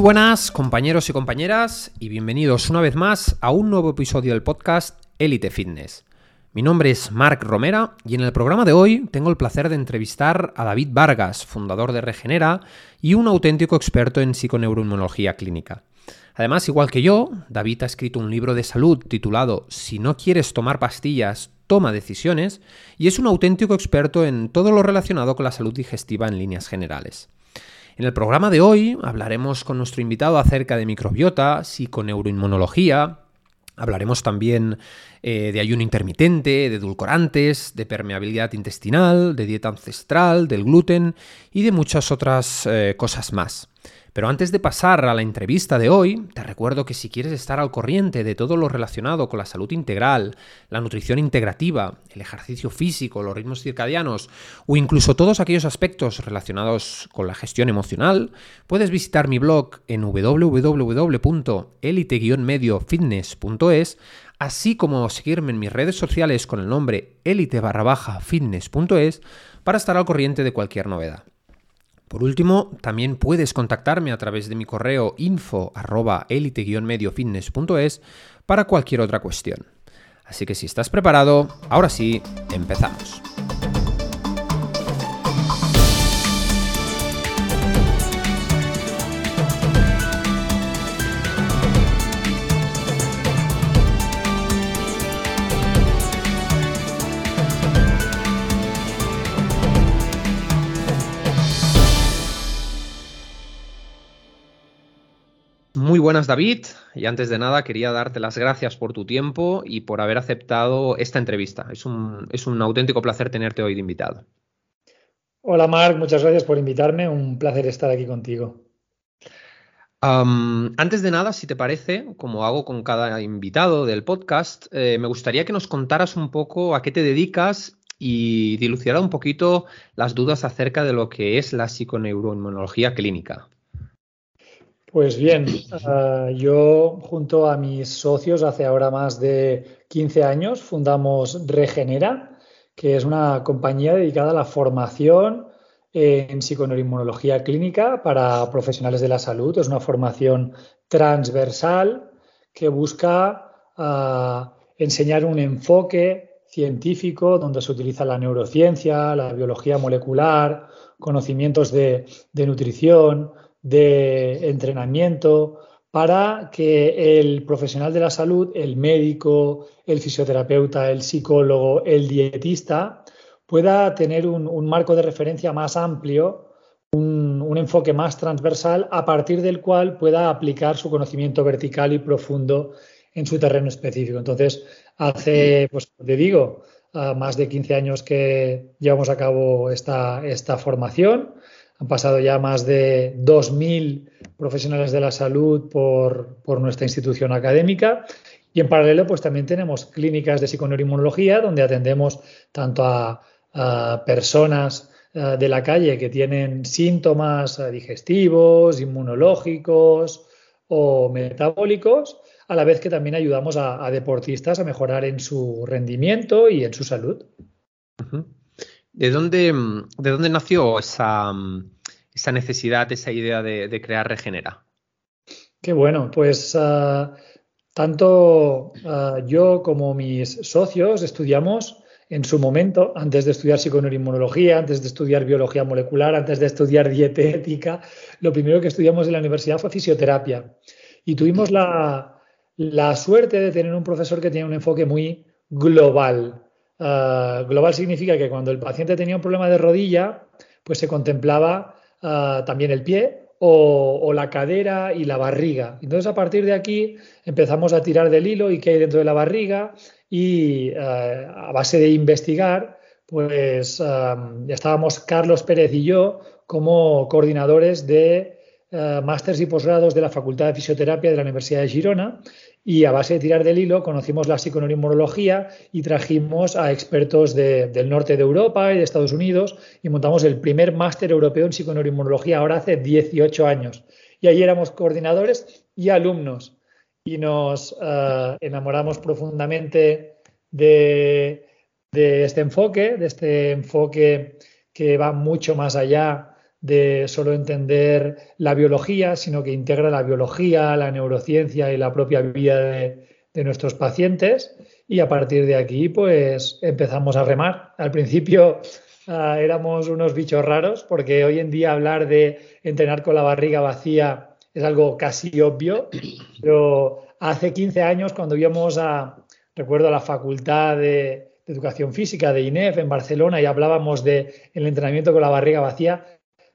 Buenas compañeros y compañeras y bienvenidos una vez más a un nuevo episodio del podcast Elite Fitness. Mi nombre es Marc Romera y en el programa de hoy tengo el placer de entrevistar a David Vargas, fundador de Regenera y un auténtico experto en psiconeuroinmunología clínica. Además, igual que yo, David ha escrito un libro de salud titulado Si no quieres tomar pastillas, toma decisiones y es un auténtico experto en todo lo relacionado con la salud digestiva en líneas generales. En el programa de hoy hablaremos con nuestro invitado acerca de microbiota, psiconeuroinmunología, hablaremos también eh, de ayuno intermitente, de edulcorantes, de permeabilidad intestinal, de dieta ancestral, del gluten y de muchas otras eh, cosas más. Pero antes de pasar a la entrevista de hoy, te recuerdo que si quieres estar al corriente de todo lo relacionado con la salud integral, la nutrición integrativa, el ejercicio físico, los ritmos circadianos o incluso todos aquellos aspectos relacionados con la gestión emocional, puedes visitar mi blog en www.elite-mediofitness.es, así como seguirme en mis redes sociales con el nombre elite fitness.es para estar al corriente de cualquier novedad. Por último, también puedes contactarme a través de mi correo info mediofitness.es para cualquier otra cuestión. Así que si estás preparado, ahora sí, empezamos. Muy buenas David, y antes de nada quería darte las gracias por tu tiempo y por haber aceptado esta entrevista. Es un, es un auténtico placer tenerte hoy de invitado. Hola Marc, muchas gracias por invitarme, un placer estar aquí contigo. antes de nada, si te parece, como hago con cada invitado del podcast, eh, me gustaría que nos contaras un poco a qué te dedicas y dilucidara un poquito las dudas acerca de lo que es la psiconeuroinmunología clínica. Pues bien, ah, yo junto a mis socios hace ahora más de 15 años fundamos Regenera, que es una compañía dedicada a la formación en psiconeuroinmunología clínica para profesionales de la salud. Es una formación transversal que busca ah, enseñar un enfoque científico donde se utiliza la neurociencia, la biología molecular, conocimientos de nutrición, de entrenamiento para que el profesional de la salud, el médico, el fisioterapeuta, el psicólogo, el dietista, pueda tener un, marco de referencia más amplio, un, enfoque más transversal, a partir del cual pueda aplicar su conocimiento vertical y profundo en su terreno específico. Entonces, hace, pues te digo, más de 15 años que llevamos a cabo esta, esta formación. Han pasado ya más de 2.000 profesionales de la salud por, nuestra institución académica y en paralelo pues también tenemos clínicas de psiconeuroinmunología donde atendemos tanto a, personas eh, de la calle que tienen síntomas eh, digestivos, inmunológicos o metabólicos, a la vez que también ayudamos a, deportistas a mejorar en su rendimiento y en su salud. ¿De dónde, de dónde nació esa, esa, necesidad, esa idea de, crear Regenera? Qué bueno, pues ah, tanto ah, yo como mis socios estudiamos en su momento, antes de estudiar psiconeuroinmunología, antes de estudiar biología molecular, antes de estudiar dietética, lo primero que estudiamos en la universidad fue fisioterapia. Y tuvimos la, la suerte de tener un profesor que tenía un enfoque muy global. Ah, global significa que cuando el paciente tenía un problema de rodilla, pues se contemplaba ah, también el pie o, la cadera y la barriga. Entonces, a partir de aquí empezamos a tirar del hilo y qué hay dentro de la barriga y ah, a base de investigar, pues ya estábamos Carlos Pérez y yo como coordinadores de másters y posgrados de la Facultad de Fisioterapia de la Universidad de Girona y a base de tirar del hilo conocimos la psiconeuroinmunología y trajimos a expertos del norte de Europa y de Estados Unidos y montamos el primer máster europeo en psiconeuroinmunología ahora hace 18 años. Y allí éramos coordinadores y alumnos y nos eh, enamoramos profundamente de, este enfoque, de este enfoque que va mucho más allá de solo entender la biología, sino que integra la biología, la neurociencia y la propia vida de, nuestros pacientes. Y a partir de aquí, pues empezamos a remar. Al principio ah, éramos unos bichos raros, porque hoy en día hablar de entrenar con la barriga vacía es algo casi obvio, pero hace 15 años cuando íbamos a, recuerdo, a la facultad de, Educación Física de INEF en Barcelona y hablábamos del el entrenamiento con la barriga vacía,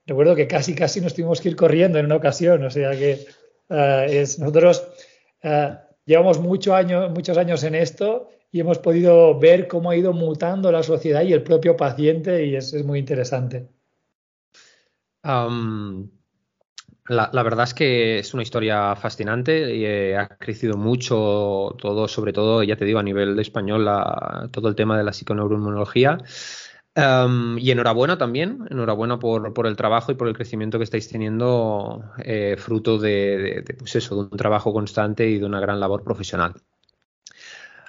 recuerdo que casi, casi nos tuvimos que ir corriendo en una ocasión. O sea que eh, es, nosotros eh, llevamos muchos años en esto y hemos podido ver cómo ha ido mutando la sociedad y el propio paciente y es, es muy interesante. la, verdad es que es una historia fascinante y eh, ha crecido mucho todo, sobre todo, ya te digo, a nivel de español, todo el tema de la psiconeuroinmunología. Em, y enhorabuena también, enhorabuena por, el trabajo y por el crecimiento que estáis teniendo, eh, fruto de, pues eso, de un trabajo constante y de una gran labor profesional.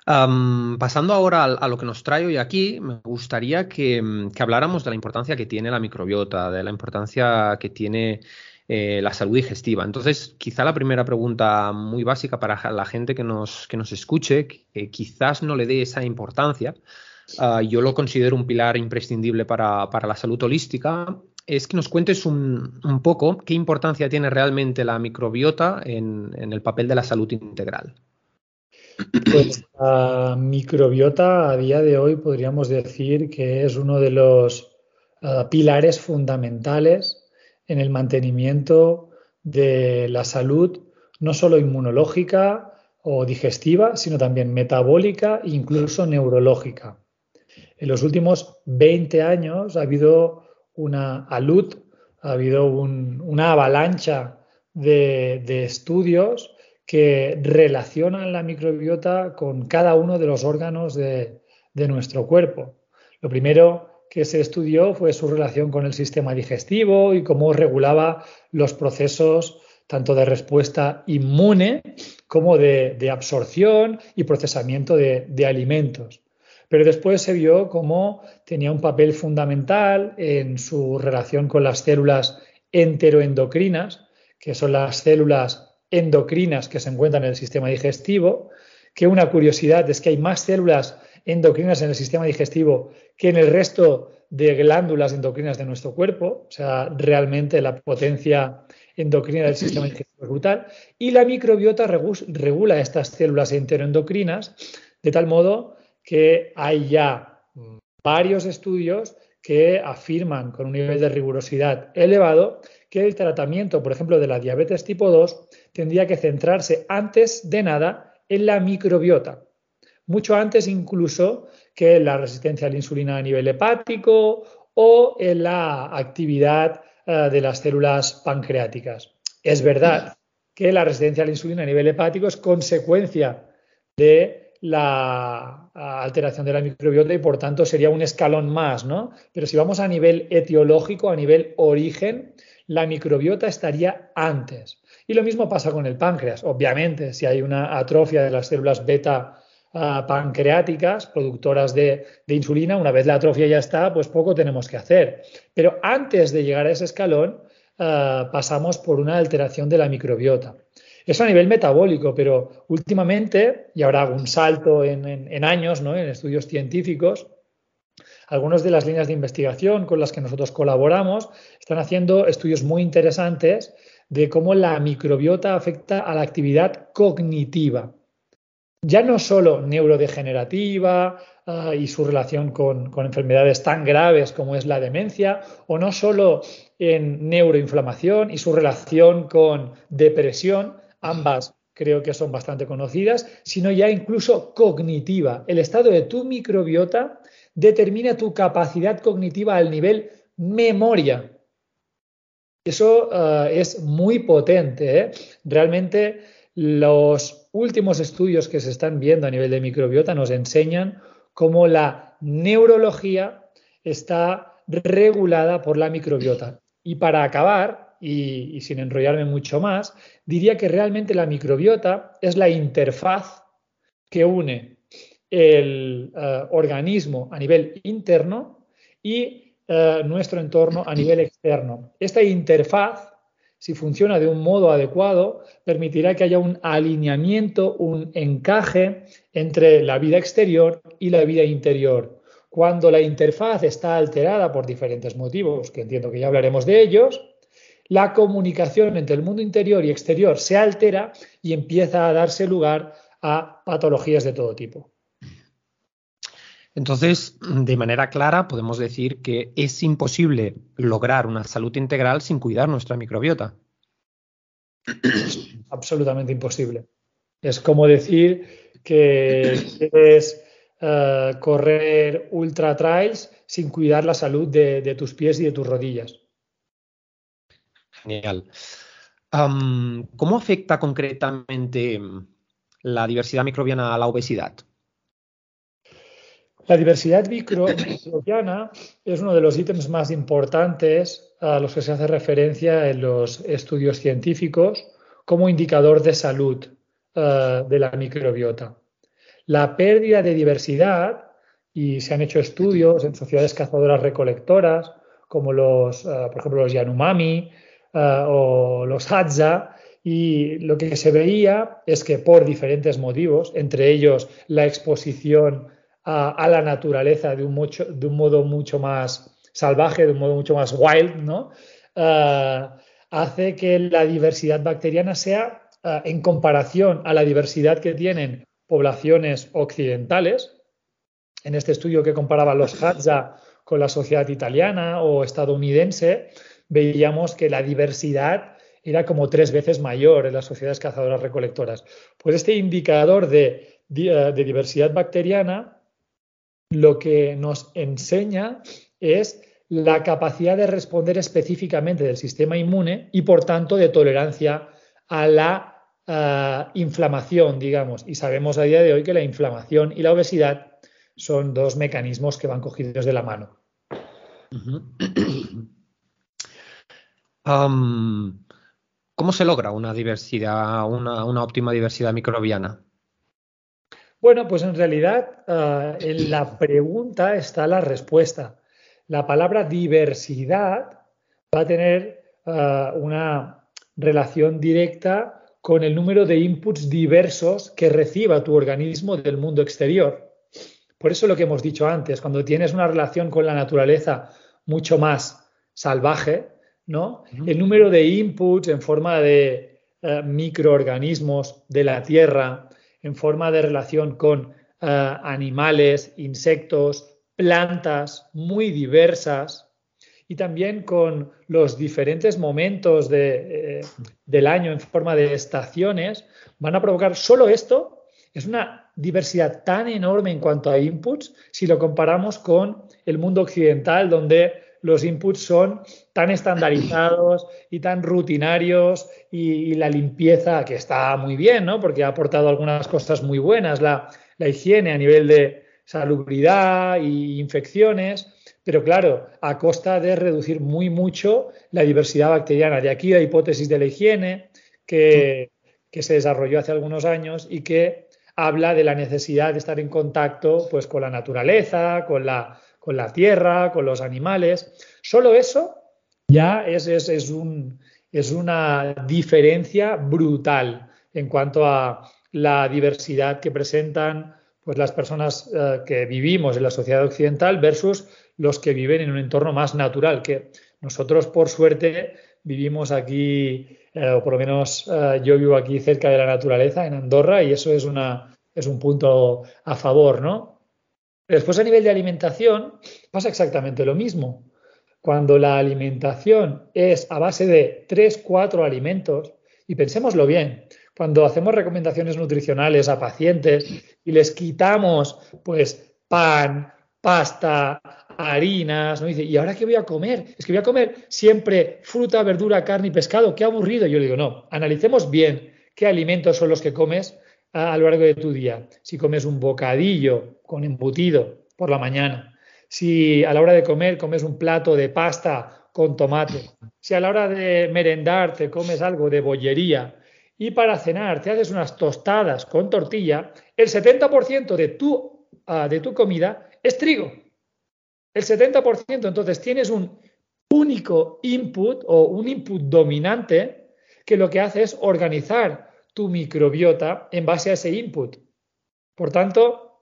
Em, pasando ahora a, lo que nos trae hoy aquí, me gustaría que, habláramos de la importancia que tiene la microbiota, de la importancia que tiene eh, la salud digestiva. Entonces, quizá la primera pregunta muy básica para la gente que nos, que nos escuche, que quizás no le dé esa importancia, Ah, yo lo considero un pilar imprescindible para, la salud holística, es que nos cuentes un, poco qué importancia tiene realmente la microbiota en, el papel de la salud integral. Pues la microbiota a día de hoy podríamos decir que es uno de los ah, pilares fundamentales en el mantenimiento de la salud, no solo inmunológica o digestiva, sino también metabólica e incluso neurológica. En los últimos 20 años ha habido una alud, ha habido una avalancha de, estudios que relacionan la microbiota con cada uno de los órganos de, nuestro cuerpo. Lo primero que se estudió fue su relación con el sistema digestivo y cómo regulaba los procesos tanto de respuesta inmune como de, absorción y procesamiento de alimentos. Pero después se vio cómo tenía un papel fundamental en su relación con las células enteroendocrinas, que son las células endocrinas que se encuentran en el sistema digestivo, que una curiosidad es que hay más células endocrinas en el sistema digestivo que en el resto de glándulas endocrinas de nuestro cuerpo, o sea, realmente la potencia endocrina del sistema digestivo es brutal, y la microbiota regula estas células enteroendocrinas de tal modo que hay ya varios estudios que afirman con un nivel de rigurosidad elevado que el tratamiento, por ejemplo, de la diabetes tipo 2 tendría que centrarse antes de nada en la microbiota, mucho antes incluso que la resistencia a la insulina a nivel hepático o en la actividad eh, de las células pancreáticas. Es verdad que la resistencia a la insulina a nivel hepático es consecuencia de la alteración de la microbiota y por tanto sería un escalón más, ¿no? Pero si vamos a nivel etiológico, a nivel origen, la microbiota estaría antes. Y lo mismo pasa con el páncreas. Obviamente, si hay una atrofia de las células beta ah, pancreáticas, productoras de, insulina, una vez la atrofia ya está, pues poco tenemos que hacer. Pero antes de llegar a ese escalón, ah, pasamos por una alteración de la microbiota. Eso a nivel metabólico, pero últimamente, y ahora hago un salto en, años, ¿no? en estudios científicos, algunas de las líneas de investigación con las que nosotros colaboramos están haciendo estudios muy interesantes de cómo la microbiota afecta a la actividad cognitiva. Ya no solo neurodegenerativa ah, y su relación con, con, enfermedades tan graves como es la demencia, o no solo en neuroinflamación y su relación con depresión, ambas creo que son bastante conocidas, sino ya incluso cognitiva. El estado de tu microbiota determina tu capacidad cognitiva al nivel memoria. Eso eh, es muy potente. ¿eh? Realmente los últimos estudios que se están viendo a nivel de microbiota nos enseñan cómo la neurología está regulada por la microbiota. Y para acabar, y, sin enrollarme mucho más, diría que realmente la microbiota es la interfaz que une el eh, organismo a nivel interno y eh, nuestro entorno a nivel externo. Esta interfaz, si funciona de un modo adecuado, permitirá que haya un alineamiento, un encaje entre la vida exterior y la vida interior. Cuando la interfaz está alterada por diferentes motivos, que entiendo que ya hablaremos de ellos, la comunicación entre el mundo interior y exterior se altera y empieza a darse lugar a patologías de todo tipo. Entonces, de manera clara, podemos decir que es imposible lograr una salud integral sin cuidar nuestra microbiota. Absolutamente imposible. Es como decir que quieres eh, correr ultra trails sin cuidar la salud de, tus pies y de tus rodillas. Genial. ¿Cómo afecta concretamente la diversidad microbiana a la obesidad? La diversidad microbiana es uno de los ítems más importantes a los que se hace referencia en los estudios científicos como indicador de salud eh, de la microbiota. La pérdida de diversidad, y se han hecho estudios en sociedades cazadoras recolectoras, como los, eh, por ejemplo, los Yanomami eh, o los Hadza, y lo que se veía es que por diferentes motivos, entre ellos la exposición a, la naturaleza de un, modo mucho más salvaje, de un modo mucho más wild, ¿no? Eh, hace que la diversidad bacteriana sea, eh, en comparación a la diversidad que tienen poblaciones occidentales, en este estudio que comparaba los Hadza con la sociedad italiana o estadounidense, veíamos que la diversidad era como tres veces mayor en las sociedades cazadoras recolectoras. Pues este indicador de, de diversidad bacteriana lo que nos enseña es la capacidad de responder específicamente del sistema inmune y, por tanto, de tolerancia a la eh, inflamación, digamos. Y sabemos a día de hoy que la inflamación y la obesidad son dos mecanismos que van cogidos de la mano. ¿Cómo se logra una diversidad, una óptima diversidad microbiana? Bueno, pues en realidad ah, en la pregunta está la respuesta. La palabra diversidad va a tener ah, una relación directa con el número de inputs diversos que reciba tu organismo del mundo exterior. Por eso lo que hemos dicho antes, cuando tienes una relación con la naturaleza mucho más salvaje, ¿no? El número de inputs en forma de ah, microorganismos de la tierra, en forma de relación con eh, animales, insectos, plantas muy diversas y también con los diferentes momentos eh, del año en forma de estaciones, van a provocar solo esto. Es una diversidad tan enorme en cuanto a inputs si lo comparamos con el mundo occidental, donde los inputs son tan estandarizados y tan rutinarios y, la limpieza, que está muy bien, ¿no? Porque ha aportado algunas cosas muy buenas, la, higiene a nivel de salubridad e infecciones, pero claro, a costa de reducir muy mucho la diversidad bacteriana. De aquí la hipótesis de la higiene que, que se desarrolló hace algunos años y que habla de la necesidad de estar en contacto pues, con la naturaleza, con la con la tierra, con los animales. Solo eso ya es, es, una diferencia brutal en cuanto a la diversidad que presentan pues, las personas eh, que vivimos en la sociedad occidental versus los que viven en un entorno más natural, que nosotros por suerte vivimos aquí, eh, o por lo menos eh, yo vivo aquí cerca de la naturaleza, en Andorra, y eso es, una, es un punto a favor, ¿no? Después a nivel de alimentación pasa exactamente lo mismo. Cuando la alimentación es a base de 3, 4 alimentos, y pensémoslo bien, cuando hacemos recomendaciones nutricionales a pacientes y les quitamos pues pan, pasta, harinas, ¿no? dice, ¿y ahora qué voy a comer? Es que voy a comer siempre fruta, verdura, carne y pescado, qué aburrido. Yo le digo, no, analicemos bien qué alimentos son los que comes a, lo largo de tu día. Si comes un bocadillo con embutido por la mañana, si a la hora de comer comes un plato de pasta con tomate, si a la hora de merendar te comes algo de bollería y para cenar te haces unas tostadas con tortilla, el 70% de tu, ah, de tu comida es trigo. El 70%, entonces tienes un único input o un input dominante que lo que hace es organizar tu microbiota en base a ese input. Por tanto,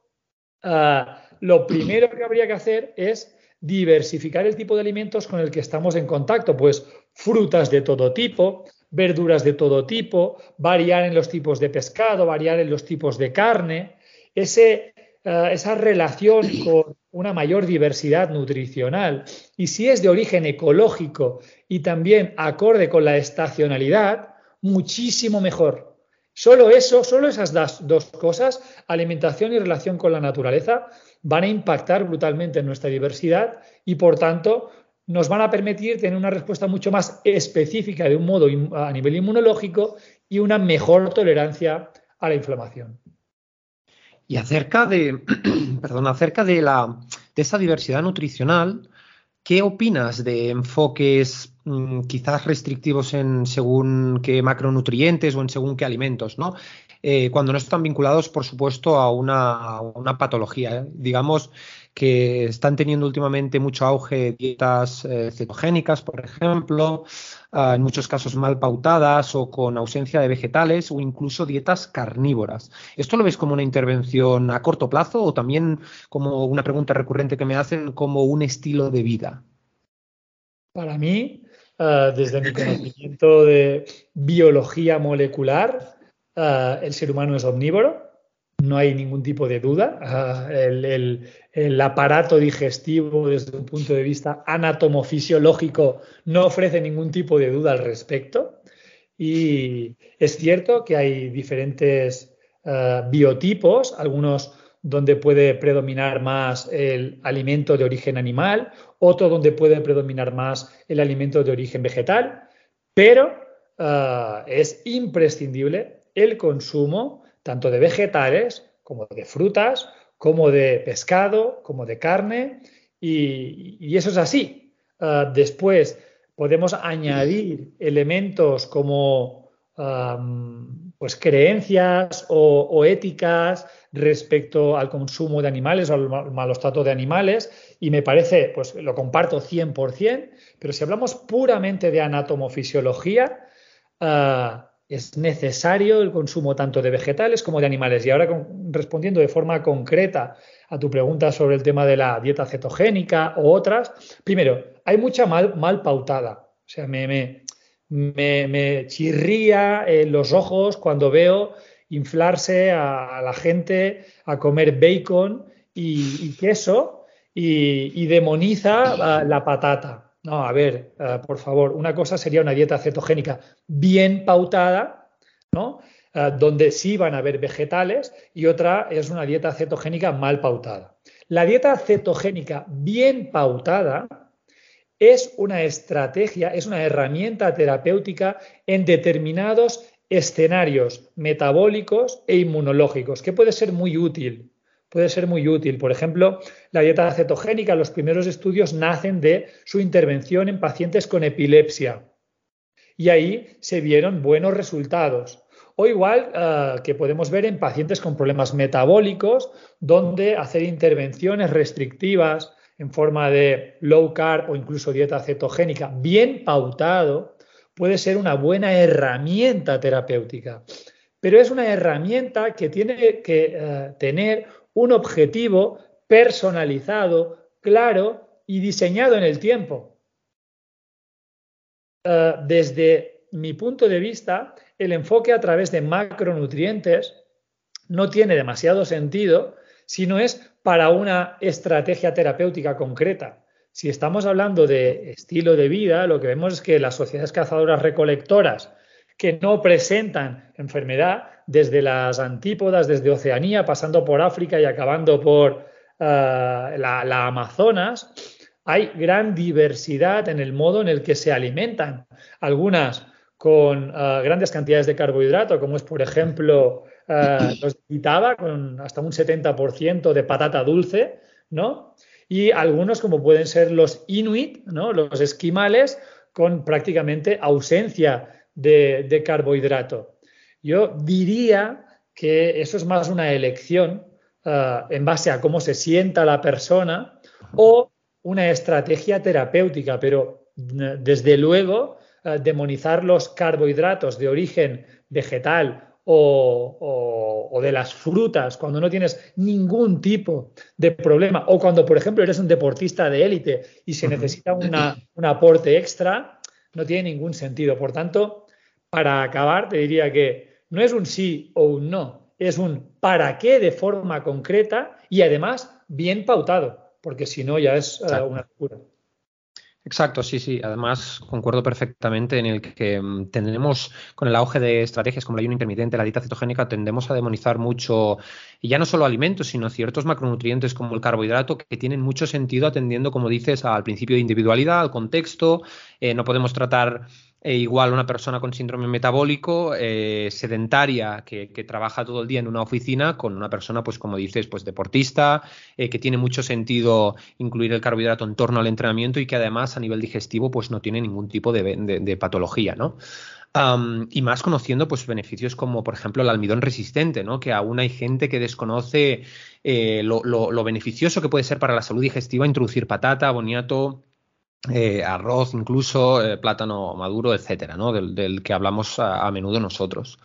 ah, lo primero que habría que hacer es diversificar el tipo de alimentos con el que estamos en contacto, pues frutas de todo tipo, verduras de todo tipo, variar en los tipos de pescado, variar en los tipos de carne, ese, eh, esa relación con una mayor diversidad nutricional. Y si es de origen ecológico y también acorde con la estacionalidad, muchísimo mejor. Solo eso, solo esas dos cosas, alimentación y relación con la naturaleza, van a impactar brutalmente en nuestra diversidad y, por tanto, nos van a permitir tener una respuesta mucho más específica de un modo a nivel inmunológico y una mejor tolerancia a la inflamación. Y acerca de, perdón, acerca de la de esa diversidad nutricional, ¿qué opinas de enfoques mm, quizás restrictivos en según qué macronutrientes o en según qué alimentos, ¿no? Eh, cuando no están vinculados, por supuesto, a una, patología. ¿eh? Digamos, que están teniendo últimamente mucho auge dietas eh, cetogénicas, por ejemplo, en muchos casos mal pautadas o con ausencia de vegetales o incluso dietas carnívoras. ¿Esto lo ves como una intervención a corto plazo o también como una pregunta recurrente que me hacen como un estilo de vida? Para mí, ah, desde mi conocimiento de biología molecular, ah, el ser humano es omnívoro no hay ningún tipo de duda. Ah, el, aparato digestivo desde un punto de vista anatomofisiológico no ofrece ningún tipo de duda al respecto. Y es cierto que hay diferentes ah, biotipos, algunos donde puede predominar más el alimento de origen animal, otro donde puede predominar más el alimento de origen vegetal, pero ah, es imprescindible el consumo tanto de vegetales como de frutas, como de pescado, como de carne, y, eso es así. Ah, después podemos añadir elementos como pues creencias o, éticas respecto al consumo de animales o al malos tratos de animales y me parece, pues lo comparto 100%, pero si hablamos puramente de anatomofisiología, uh, es necesario el consumo tanto de vegetales como de animales. Y ahora respondiendo de forma concreta a tu pregunta sobre el tema de la dieta cetogénica o otras, primero, hay mucha mal, pautada. O sea, me, me, me, chirría en los ojos cuando veo inflarse a, la gente a comer bacon y, queso y, y demoniza la patata. No, a ver, eh, por favor, una cosa sería una dieta cetogénica bien pautada, ¿no? Eh, donde sí van a haber vegetales y otra es una dieta cetogénica mal pautada. La dieta cetogénica bien pautada es una estrategia, es una herramienta terapéutica en determinados escenarios metabólicos e inmunológicos que puede ser muy útil puede ser muy útil. Por ejemplo, la dieta cetogénica, los primeros estudios nacen de su intervención en pacientes con epilepsia. Y ahí se vieron buenos resultados. O igual eh, que podemos ver en pacientes con problemas metabólicos, donde hacer intervenciones restrictivas en forma de low carb o incluso dieta cetogénica bien pautado puede ser una buena herramienta terapéutica. Pero es una herramienta que tiene que eh, tener un objetivo personalizado, claro y diseñado en el tiempo. Eh, desde mi punto de vista, el enfoque a través de macronutrientes no tiene demasiado sentido si no es para una estrategia terapéutica concreta. Si estamos hablando de estilo de vida, lo que vemos es que las sociedades cazadoras recolectoras que no presentan enfermedad, desde las antípodas, desde Oceanía, pasando por África y acabando por eh, la, Amazonas, hay gran diversidad en el modo en el que se alimentan. Algunas con eh, grandes cantidades de carbohidrato, como es, por ejemplo, uh, los de con hasta un 70% de patata dulce, ¿no? Y algunos, como pueden ser los inuit, ¿no? Los esquimales, con prácticamente ausencia de carbohidrato. Yo diría que eso es más una elección eh, en base a cómo se sienta la persona o una estrategia terapéutica, pero desde luego eh, demonizar los carbohidratos de origen vegetal o, de las frutas cuando no tienes ningún tipo de problema o cuando, por ejemplo, eres un deportista de élite y se necesita un aporte extra, no tiene ningún sentido. Por tanto, para acabar, te diría que no es un sí o un no, es un para qué de forma concreta y además bien pautado, porque si no ya es eh, una locura. Exacto, sí, sí. Además, concuerdo perfectamente en el que mm, tendremos, con el auge de estrategias como el ayuno intermitente, la dieta cetogénica, tendemos a demonizar mucho, y ya no solo alimentos, sino ciertos macronutrientes como el carbohidrato, que tienen mucho sentido atendiendo, como dices, al principio de individualidad, al contexto. Eh, no podemos tratar e igual una persona con síndrome metabólico eh, sedentaria que, trabaja todo el día en una oficina con una persona, pues como dices, pues deportista, eh, que tiene mucho sentido incluir el carbohidrato en torno al entrenamiento y que además a nivel digestivo pues no tiene ningún tipo de, patología, ¿no? y más conociendo pues beneficios como por ejemplo el almidón resistente, ¿no? Que aún hay gente que desconoce eh, lo beneficioso que puede ser para la salud digestiva introducir patata, boniato, eh, arroz, incluso eh, plátano maduro, etcétera, ¿no? del, que hablamos a, menudo nosotros.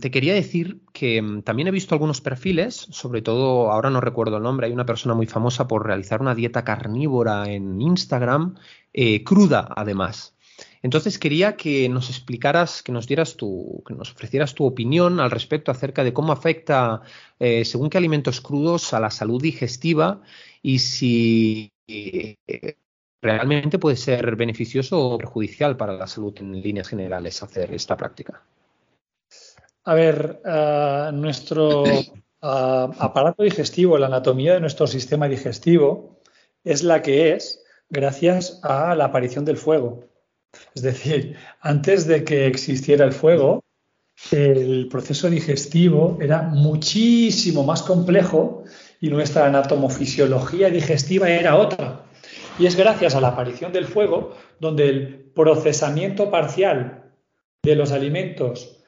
te quería decir que mm, también he visto algunos perfiles, sobre todo ahora no recuerdo el nombre, hay una persona muy famosa por realizar una dieta carnívora en Instagram, eh, cruda además. Entonces quería que nos explicaras, que nos dieras tu, que nos ofrecieras tu opinión al respecto acerca de cómo afecta, según qué alimentos crudos, a la salud digestiva y si realmente puede ser beneficioso o perjudicial para la salud en líneas generales hacer esta práctica. A ver, eh, nuestro eh, aparato digestivo, la anatomía de nuestro sistema digestivo es la que es gracias a la aparición del fuego. Es decir, antes de que existiera el fuego, el proceso digestivo era muchísimo más complejo y nuestra anatomofisiología digestiva era otra. Y es gracias a la aparición del fuego donde el procesamiento parcial de los alimentos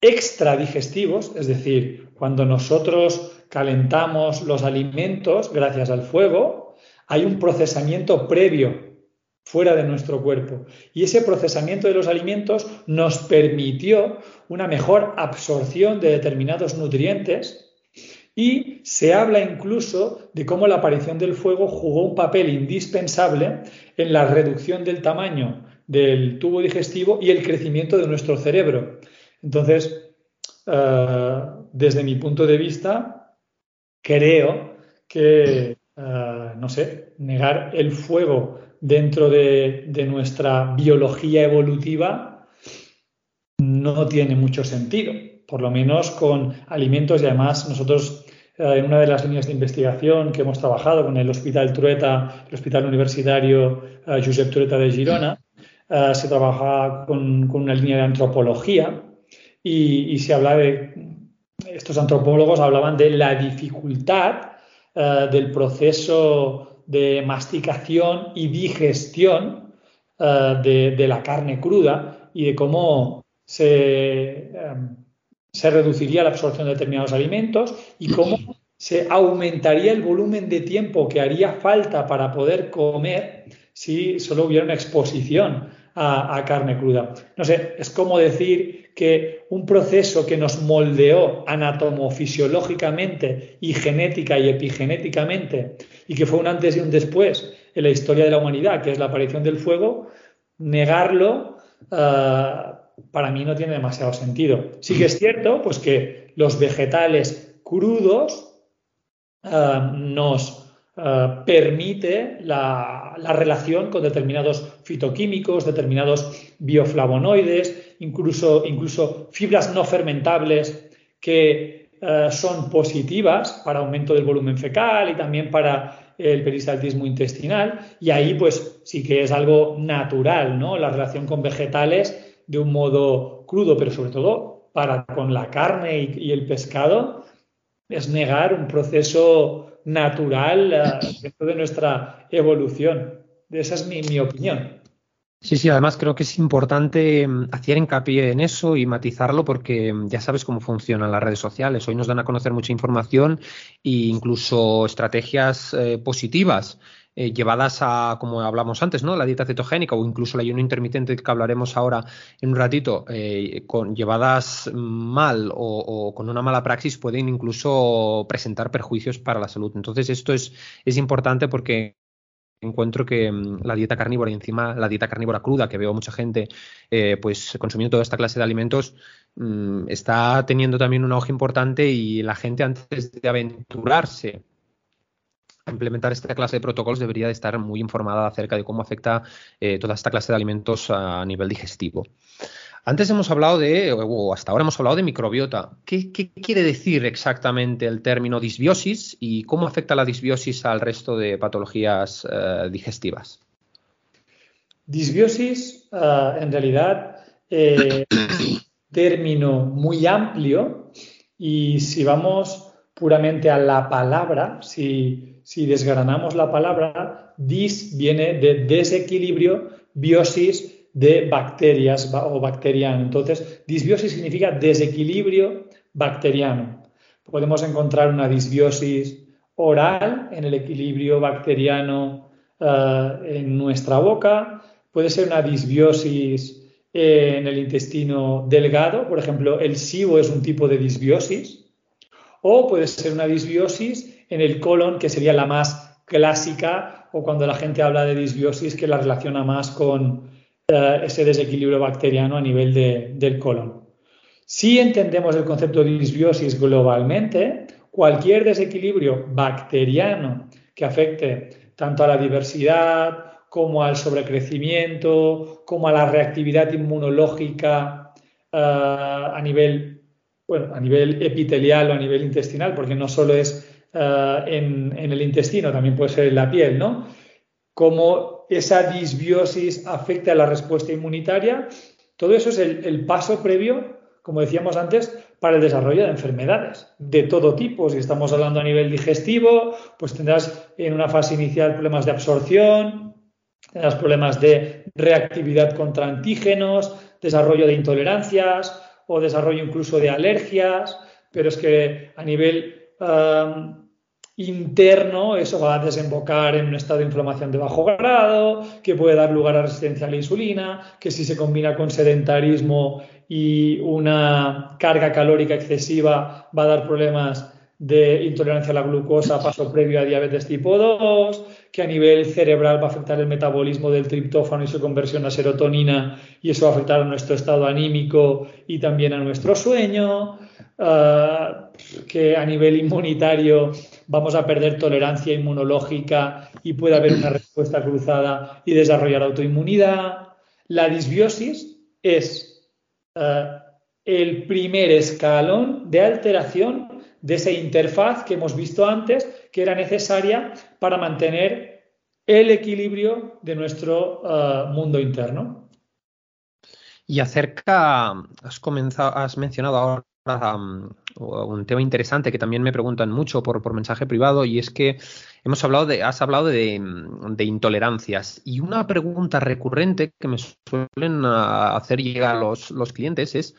extradigestivos, es decir, cuando nosotros calentamos los alimentos gracias al fuego, hay un procesamiento previo fuera de nuestro cuerpo. Y ese procesamiento de los alimentos nos permitió una mejor absorción de determinados nutrientes y se habla incluso de cómo la aparición del fuego jugó un papel indispensable en la reducción del tamaño del tubo digestivo y el crecimiento de nuestro cerebro. Entonces, eh, desde mi punto de vista, creo que, eh, no sé, negar el fuego dentro de, nuestra biología evolutiva no tiene mucho sentido por lo menos con alimentos y además nosotros en una de las líneas de investigación que hemos trabajado con el Hospital Trueta, el Hospital Universitario eh, Josep Trueta de Girona, eh, se trabaja con, una línea de antropología y, se habla de, estos antropólogos hablaban de la dificultad del proceso de masticación y digestión de, de, la carne cruda y de cómo se se reduciría la absorción de determinados alimentos y cómo se aumentaría el volumen de tiempo que haría falta para poder comer si solo hubiera una exposición a, carne cruda. No sé, es como decir que un proceso que nos moldeó anatomofisiológicamente y genética y epigenéticamente y que fue un antes y un después en la historia de la humanidad, que es la aparición del fuego, negarlo ah, para mí no tiene demasiado sentido. Sí que es cierto pues, que los vegetales crudos ah, nos ah, permite la, relación con determinados fitoquímicos, determinados bioflavonoides, incluso, incluso fibras no fermentables que ah, son positivas para aumento del volumen fecal y también para el peristaltismo intestinal. Y ahí, pues sí que es algo natural, ¿no? La relación con vegetales de un modo crudo, pero sobre todo para con la carne y, el pescado, es negar un proceso natural eh, dentro de nuestra evolución. Esa es mi, opinión. Sí, sí, además creo que es importante mm, hacer hincapié en eso y matizarlo porque mm, ya sabes cómo funcionan las redes sociales. Hoy nos dan a conocer mucha información e incluso estrategias eh, positivas eh, llevadas a, como hablamos antes, ¿no? La dieta cetogénica o incluso el ayuno intermitente que hablaremos ahora en un ratito, eh, con, llevadas mal o, con una mala praxis pueden incluso presentar perjuicios para la salud. Entonces esto es, es importante porque encuentro que mm, la dieta carnívora y encima la dieta carnívora cruda, que veo mucha gente eh, pues consumiendo toda esta clase de alimentos, mm, está teniendo también un auge importante y la gente antes de aventurarse implementar esta clase de protocolos debería de estar muy informada acerca de cómo afecta eh, toda esta clase de alimentos a nivel digestivo. Antes hemos hablado de, o hasta ahora hemos hablado de microbiota. ¿Qué, quiere decir exactamente el término disbiosis y cómo afecta la disbiosis al resto de patologías eh, digestivas? Disbiosis, eh, en realidad, eh, término muy amplio y si vamos puramente a la palabra, si, si desgranamos la palabra, dis viene de desequilibrio, biosis de bacterias o bacteriano. Entonces, disbiosis significa desequilibrio bacteriano. Podemos encontrar una disbiosis oral en el equilibrio bacteriano eh, en nuestra boca, puede ser una disbiosis en el intestino delgado, por ejemplo, el SIBO es un tipo de disbiosis, o puede ser una disbiosis en el colon, que sería la más clásica, o cuando la gente habla de disbiosis, que la relaciona más con eh, ese desequilibrio bacteriano a nivel del colon. Si entendemos el concepto de disbiosis globalmente, cualquier desequilibrio bacteriano que afecte tanto a la diversidad como al sobrecrecimiento, como a la reactividad inmunológica eh, a nivel bueno, a nivel epitelial o a nivel intestinal, porque no solo es eh, en, el intestino, también puede ser en la piel, ¿no? Como esa disbiosis afecta a la respuesta inmunitaria. Todo eso es el, paso previo, como decíamos antes, para el desarrollo de enfermedades de todo tipo. Si estamos hablando a nivel digestivo, pues tendrás en una fase inicial problemas de absorción, tendrás problemas de reactividad contra antígenos, desarrollo de intolerancias o desarrollo incluso de alergias, pero es que a nivel interno, eso va a desembocar en un estado de inflamación de bajo grado, que puede dar lugar a resistencia a la insulina, que si se combina con sedentarismo y una carga calórica excesiva va a dar problemas de intolerancia a la glucosa, paso previo a diabetes tipo 2, que a nivel cerebral va a afectar el metabolismo del triptófano y su conversión a serotonina y eso va a afectar a nuestro estado anímico y también a nuestro sueño, ah, que a nivel inmunitario vamos a perder tolerancia inmunológica y puede haber una respuesta cruzada y desarrollar autoinmunidad. La disbiosis es ah, el primer escalón de alteración de esa interfaz que hemos visto antes, que era necesaria para mantener el equilibrio de nuestro uh, mundo interno. Y acerca, has, comenzado, has mencionado ahora um, un tema interesante que también me preguntan mucho por, mensaje privado y es que hemos hablado de, has hablado de, de intolerancias y una pregunta recurrente que me suelen uh, hacer llegar los, los clientes es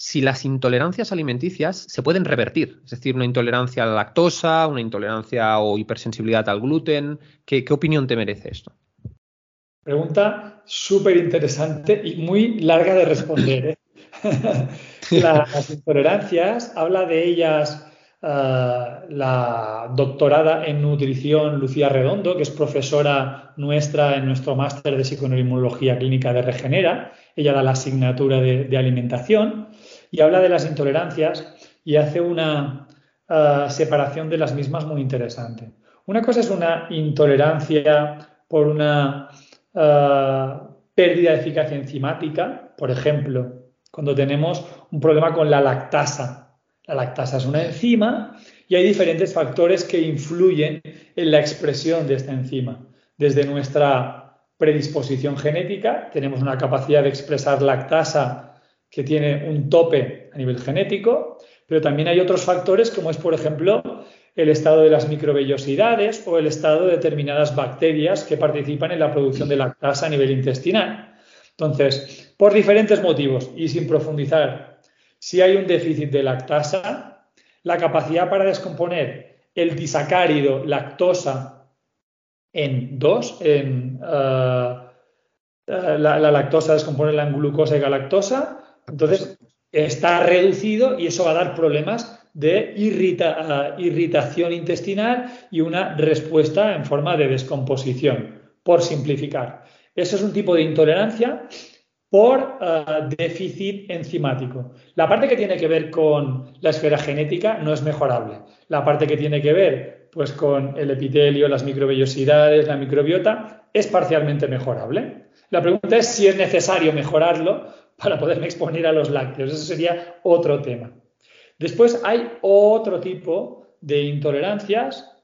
si las intolerancias alimenticias se pueden revertir, es decir, una intolerancia a la lactosa, una intolerancia o hipersensibilidad al gluten. ¿Qué, opinión te merece esto? Pregunta súper interesante y muy larga de responder. ¿eh? las intolerancias, habla de ellas eh, la doctorada en nutrición Lucía Redondo, que es profesora nuestra en nuestro máster de psiconeuroinmunología clínica de Regenera. Ella da la asignatura de alimentación y habla de las intolerancias y hace una eh, separación de las mismas muy interesante. Una cosa es una intolerancia por una eh, pérdida de eficacia enzimática, por ejemplo, cuando tenemos un problema con la lactasa. La lactasa es una enzima y hay diferentes factores que influyen en la expresión de esta enzima. Desde nuestra predisposición genética, tenemos una capacidad de expresar lactasa que tiene un tope a nivel genético, pero también hay otros factores como es, por ejemplo, el estado de las microvellosidades o el estado de determinadas bacterias que participan en la producción de lactasa a nivel intestinal. Entonces, por diferentes motivos y sin profundizar, si hay un déficit de lactasa, la capacidad para descomponer el disacárido lactosa en dos, en eh, eh, la, lactosa descomponerla en glucosa y galactosa. Entonces, está reducido y eso va a dar problemas de eh, irritación intestinal y una respuesta en forma de descomposición, por simplificar. Eso es un tipo de intolerancia por déficit enzimático. La parte que tiene que ver con la esfera genética no es mejorable. La parte que tiene que ver pues, con el epitelio, las microvellosidades, la microbiota, es parcialmente mejorable. La pregunta es si es necesario mejorarlo para poderme exponer a los lácteos. Eso sería otro tema. Después hay otro tipo de intolerancias,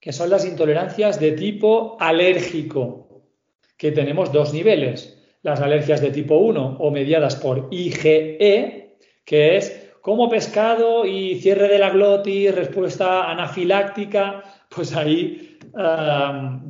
que son las intolerancias de tipo alérgico, que tenemos dos niveles. Las alergias de tipo 1 o mediadas por IgE, que es como pescado y cierre de la glotis, respuesta anafiláctica, pues ahí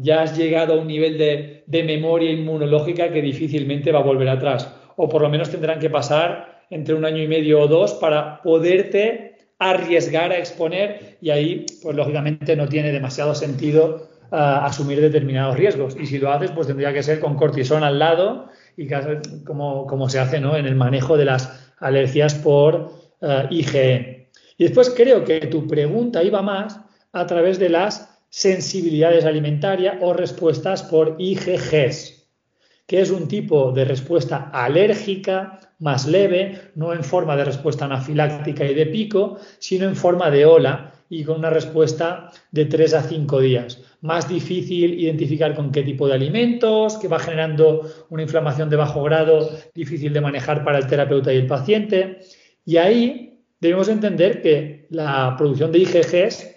ya has llegado a un nivel de, memoria inmunológica que difícilmente va a volver atrás. O por lo menos tendrán que pasar entre un año y medio o dos para poderte arriesgar a exponer y ahí, pues lógicamente no tiene demasiado sentido ah, asumir determinados riesgos. Y si lo haces, pues tendría que ser con cortisona al lado y como, como se hace ¿no? en el manejo de las alergias por uh, IgE. Y después creo que tu pregunta iba más a través de las sensibilidades alimentarias o respuestas por IgGs, que es un tipo de respuesta alérgica más leve, no en forma de respuesta anafiláctica y de pico, sino en forma de ola y con una respuesta de 3 a 5 días. Más difícil identificar con qué tipo de alimentos, que va generando una inflamación de bajo grado, difícil de manejar para el terapeuta y el paciente. Y ahí debemos entender que la producción de IgGs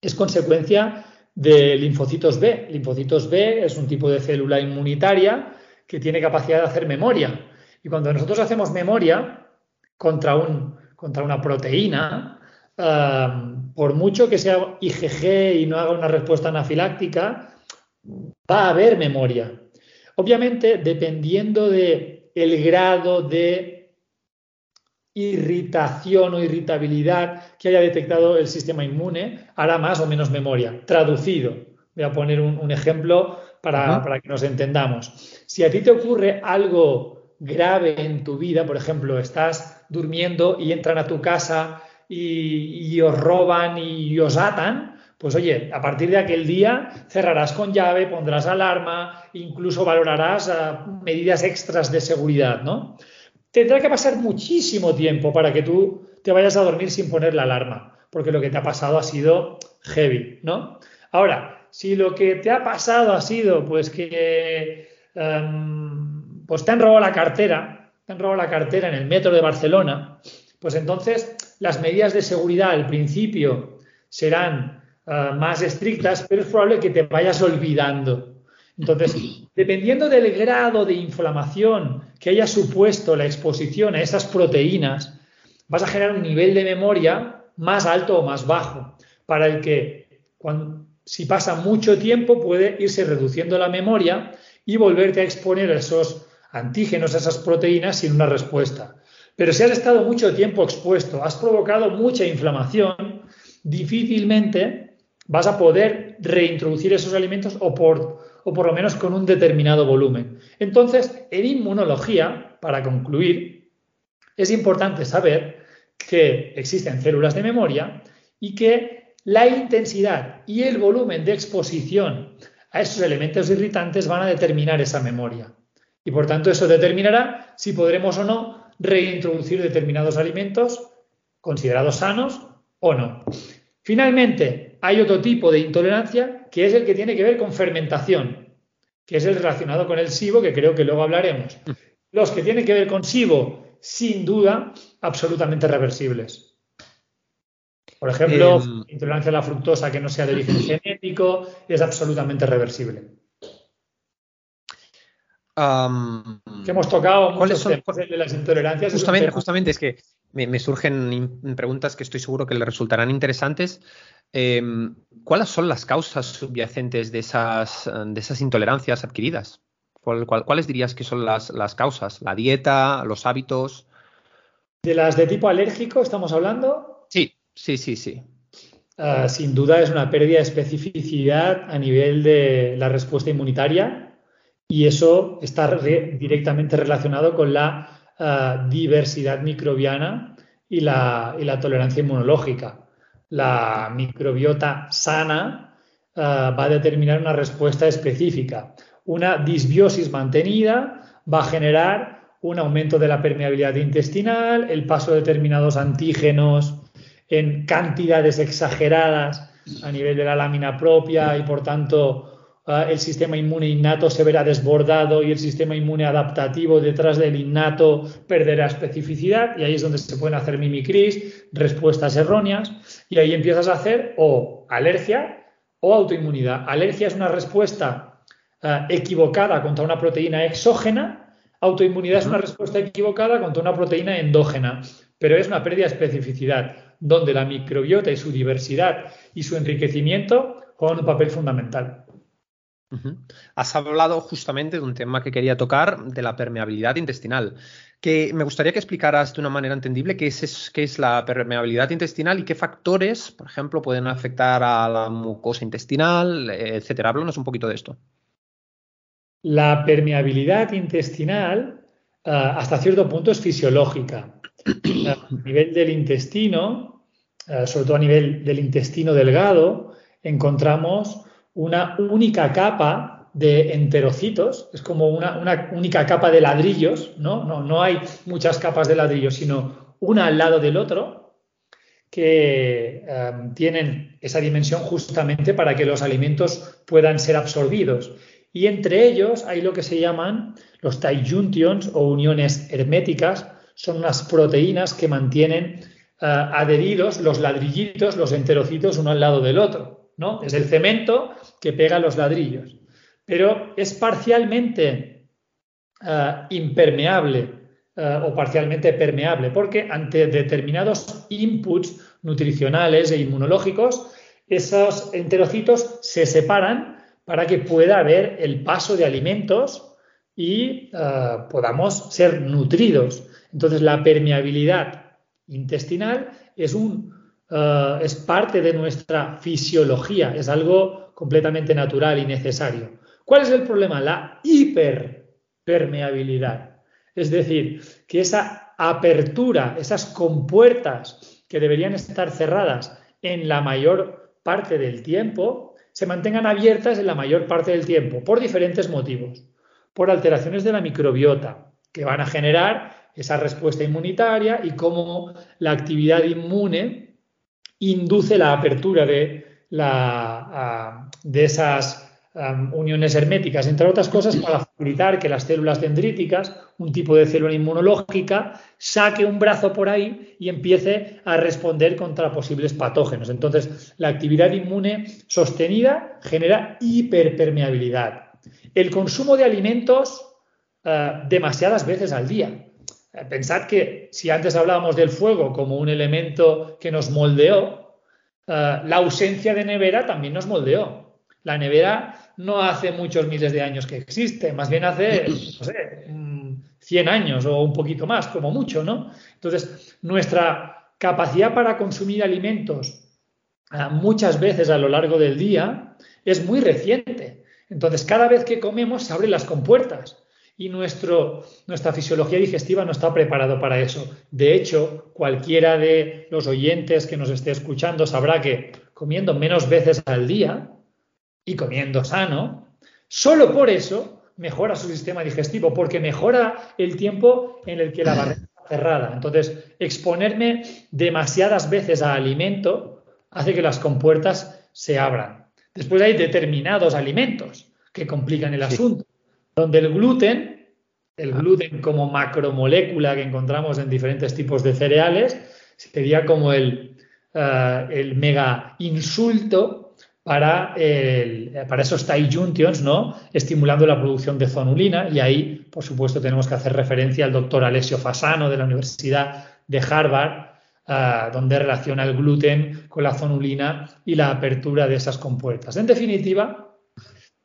es consecuencia de linfocitos B. Linfocitos B es un tipo de célula inmunitaria que tiene capacidad de hacer memoria. Y cuando nosotros hacemos memoria contra, un, contra una proteína, por mucho que sea IgG y no haga una respuesta anafiláctica, va a haber memoria. Obviamente, dependiendo del el grado de irritación o irritabilidad que haya detectado el sistema inmune, hará más o menos memoria. Traducido, voy a poner un, ejemplo para, que nos entendamos. Si a ti te ocurre algo grave en tu vida, por ejemplo, estás durmiendo y entran a tu casa y, os roban y os atan, pues oye, a partir de aquel día cerrarás con llave, pondrás alarma, incluso valorarás ah, medidas extras de seguridad, ¿no? tendrá que pasar muchísimo tiempo para que tú te vayas a dormir sin poner la alarma, porque lo que te ha pasado ha sido heavy, ¿no? Ahora, si lo que te ha pasado ha sido pues que em, pues te han robado la cartera, te han robado la cartera en el metro de Barcelona, pues entonces las medidas de seguridad al principio serán eh, más estrictas, pero es probable que te vayas olvidando entonces, dependiendo del grado de inflamación que haya supuesto la exposición a esas proteínas, vas a generar un nivel de memoria más alto o más bajo, para el que si pasa mucho tiempo puede irse reduciendo la memoria y volverte a exponer a esos antígenos, a esas proteínas sin una respuesta. Pero si has estado mucho tiempo expuesto, has provocado mucha inflamación, difícilmente vas a poder reintroducir esos alimentos o por o por lo menos con un determinado volumen. Entonces, en inmunología, para concluir, es importante saber que existen células de memoria y que la intensidad y el volumen de exposición a esos elementos irritantes van a determinar esa memoria. Y por tanto eso determinará si podremos o no reintroducir determinados alimentos considerados sanos o no. Finalmente, hay otro tipo de intolerancia que es el que tiene que ver con fermentación, que es el relacionado con el SIBO, que creo que luego hablaremos. Los que tienen que ver con SIBO, sin duda, absolutamente reversibles. Por ejemplo, em, intolerancia a la fructosa que no sea de origen genético es absolutamente reversible. Que hemos tocado muchos son, temas de las intolerancias. Justamente, justamente es que me, surgen preguntas que estoy seguro que le resultarán interesantes. Em, ¿Cuáles son las causas subyacentes de esas, de esas intolerancias adquiridas? ¿Cuáles dirías que son las, causas? ¿La dieta, los hábitos? ¿De las de tipo alérgico estamos hablando? Sí, sí, sí, sí. eh, sin duda es una pérdida de especificidad a nivel de la respuesta inmunitaria y eso está directamente relacionado con la eh, diversidad microbiana y la, tolerancia inmunológica. La microbiota sana eh, va a determinar una respuesta específica. Una disbiosis mantenida va a generar un aumento de la permeabilidad intestinal, el paso de determinados antígenos en cantidades exageradas a nivel de la lámina propia y por tanto ah, el sistema inmune innato se verá desbordado y el sistema inmune adaptativo detrás del innato perderá especificidad y ahí es donde se pueden hacer mimicris, respuestas erróneas y ahí empiezas a hacer o alergia o autoinmunidad. Alergia es una respuesta ah, equivocada contra una proteína exógena Autoinmunidad es una respuesta equivocada contra una proteína endógena, pero es una pérdida de especificidad, donde la microbiota y su diversidad y su enriquecimiento juegan un papel fundamental. Has hablado justamente de un tema que quería tocar, de la permeabilidad intestinal, que me gustaría que explicaras de una manera entendible qué es, qué es la permeabilidad intestinal y qué factores, por ejemplo, pueden afectar a la mucosa intestinal, etcétera. Háblanos un poquito de esto. La permeabilidad intestinal eh, hasta cierto punto es fisiológica. A nivel del intestino, eh, sobre todo a nivel del intestino delgado, encontramos una única capa de enterocitos, es como una, única capa de ladrillos, ¿no? ¿no? No hay muchas capas de ladrillos, sino una al lado del otro, que eh, tienen esa dimensión justamente para que los alimentos puedan ser absorbidos y entre ellos hay lo que se llaman los tight junctions o uniones herméticas, son unas proteínas que mantienen eh, adheridos los ladrillitos, los enterocitos uno al lado del otro, ¿no? Es el cemento que pega los ladrillos, pero es parcialmente eh, impermeable eh, o parcialmente permeable, porque ante determinados inputs nutricionales e inmunológicos, esos enterocitos se separan para que pueda haber el paso de alimentos y eh, podamos ser nutridos. Entonces, la permeabilidad intestinal es, un, eh, es parte de nuestra fisiología, es algo completamente natural y necesario. ¿Cuál es el problema? La hiperpermeabilidad. Es decir, que esa apertura, esas compuertas que deberían estar cerradas en la mayor parte del tiempo, se mantengan abiertas en la mayor parte del tiempo, por diferentes motivos. Por alteraciones de la microbiota, que van a generar esa respuesta inmunitaria y cómo la actividad inmune induce la apertura de, ah, esas uniones herméticas, entre otras cosas, para facilitar que las células dendríticas, un tipo de célula inmunológica, saque un brazo por ahí y empiece a responder contra posibles patógenos. Entonces, la actividad inmune sostenida genera hiperpermeabilidad. El consumo de alimentos eh, demasiadas veces al día. Eh, pensad que si antes hablábamos del fuego como un elemento que nos moldeó, eh, la ausencia de nevera también nos moldeó. La nevera no hace muchos miles de años que existe, más bien hace, no sé, 100 años o un poquito más, como mucho, ¿no? Entonces, nuestra capacidad para consumir alimentos ah, muchas veces a lo largo del día es muy reciente. Entonces, cada vez que comemos se abren las compuertas y nuestro, nuestra fisiología digestiva no está preparado para eso. De hecho, cualquiera de los oyentes que nos esté escuchando sabrá que comiendo menos veces al día, y comiendo sano, solo por eso mejora su sistema digestivo, porque mejora el tiempo en el que la barrera está cerrada. Entonces, exponerme demasiadas veces a alimento hace que las compuertas se abran. Después hay determinados alimentos que complican el asunto, donde el gluten, el ah. gluten como macromolécula que encontramos en diferentes tipos de cereales, sería como el, eh, el mega insulto para, el, para esos tight junctions, ¿no? estimulando la producción de zonulina. Y ahí, por supuesto, tenemos que hacer referencia al doctor Alessio Fasano de la Universidad de Harvard, ah, donde relaciona el gluten con la zonulina y la apertura de esas compuertas. En definitiva,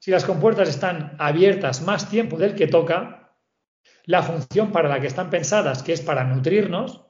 si las compuertas están abiertas más tiempo del que toca, la función para la que están pensadas, que es para nutrirnos,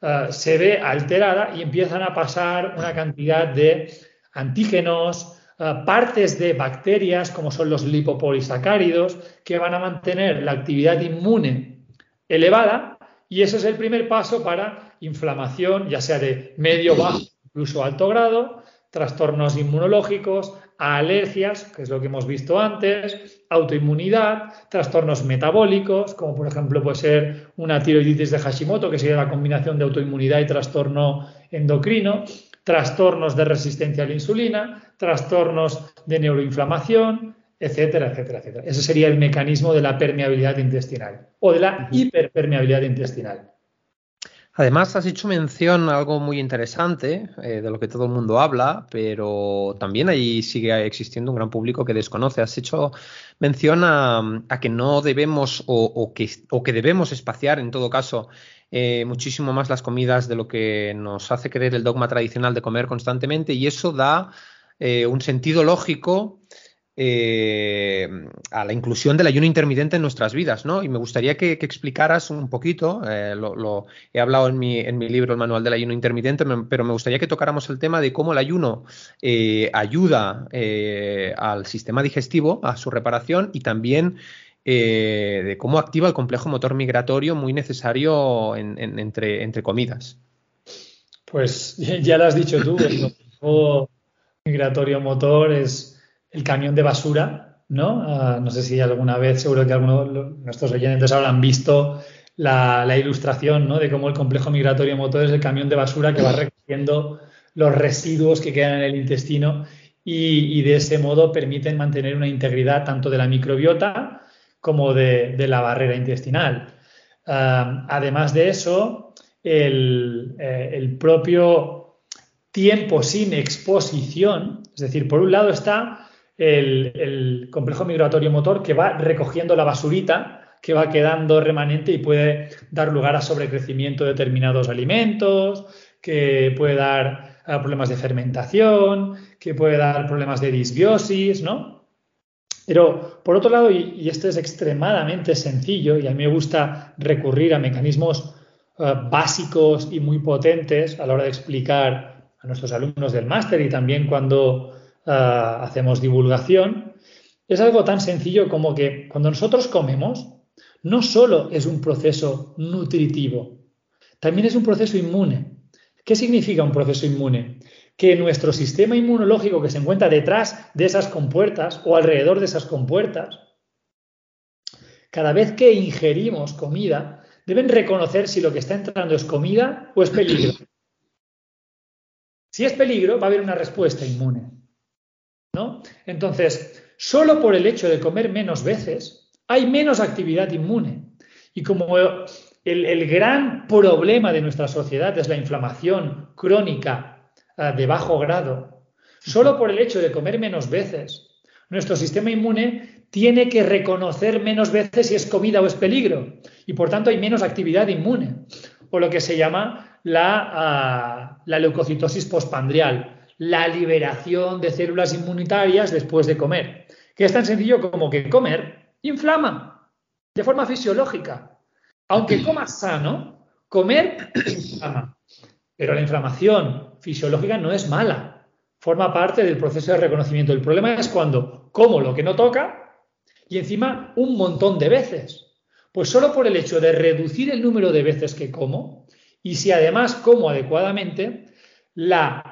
eh, se ve alterada y empiezan a pasar una cantidad de antígenos, eh, partes de bacterias, como son los lipopolisacáridos, que van a mantener la actividad inmune elevada. Y ese es el primer paso para inflamación, ya sea de medio, bajo, incluso alto grado, trastornos inmunológicos, alergias, que es lo que hemos visto antes, autoinmunidad, trastornos metabólicos, como por ejemplo puede ser una tiroiditis de Hashimoto, que sería la combinación de autoinmunidad y trastorno endocrino, trastornos de resistencia a la insulina, trastornos de neuroinflamación, etcétera, etcétera, etcétera. Ese sería el mecanismo de la permeabilidad intestinal o de la hiperpermeabilidad intestinal. Además, has hecho mención a algo muy interesante, eh, de lo que todo el mundo habla, pero también ahí sigue existiendo un gran público que desconoce. Has hecho mención a, que no debemos o, que, que, debemos espaciar, en todo caso, eh, muchísimo más las comidas de lo que nos hace creer el dogma tradicional de comer constantemente y eso da eh, un sentido lógico eh, a la inclusión del ayuno intermitente en nuestras vidas, ¿no? Y me gustaría que, explicaras un poquito, eh, lo, he hablado en mi, en mi, libro, el manual del ayuno intermitente, pero me gustaría que tocáramos el tema de cómo el ayuno eh, ayuda al sistema digestivo, a su reparación y también de cómo activa el complejo motor migratorio muy necesario entre, entre comidas. Pues ya lo has dicho tú, el complejo migratorio motor es el camión de basura, ¿no? Ah, no sé si alguna vez, seguro que algunos de nuestros oyentes habrán visto la, ilustración, ¿no? De cómo el complejo migratorio motor es el camión de basura que va recogiendo los residuos que quedan en el intestino y, de ese modo permiten mantener una integridad tanto de la microbiota como de, la barrera intestinal. Ah, además de eso, el, eh, el propio tiempo sin exposición, es decir, por un lado está el, complejo migratorio motor que va recogiendo la basurita que va quedando remanente y puede dar lugar a sobrecrecimiento de determinados alimentos, que puede dar eh, problemas de fermentación, que puede dar problemas de disbiosis, ¿no? Pero por otro lado, y, esto es extremadamente sencillo, y a mí me gusta recurrir a mecanismos eh, básicos y muy potentes a la hora de explicar a nuestros alumnos del máster y también cuando Ah, hacemos divulgación, es algo tan sencillo como que cuando nosotros comemos, no solo es un proceso nutritivo, también es un proceso inmune. ¿Qué significa un proceso inmune? Que nuestro sistema inmunológico que se encuentra detrás de esas compuertas o alrededor de esas compuertas, cada vez que ingerimos comida, deben reconocer si lo que está entrando es comida o es peligro. Si es peligro, va a haber una respuesta inmune. Entonces, solo por el hecho de comer menos veces, hay menos actividad inmune. Y como el, gran problema de nuestra sociedad es la inflamación crónica ah, de bajo grado, solo por el hecho de comer menos veces, nuestro sistema inmune tiene que reconocer menos veces si es comida o es peligro. Y por tanto hay menos actividad inmune, o lo que se llama la, ah, la leucocitosis postpandrial, la liberación de células inmunitarias después de comer, que es tan sencillo como que comer inflama de forma fisiológica. Aunque comas sano, comer inflama. Pero la inflamación fisiológica no es mala, forma parte del proceso de reconocimiento. El problema es cuando como lo que no toca y encima un montón de veces. Pues solo por el hecho de reducir el número de veces que como y si además como adecuadamente, la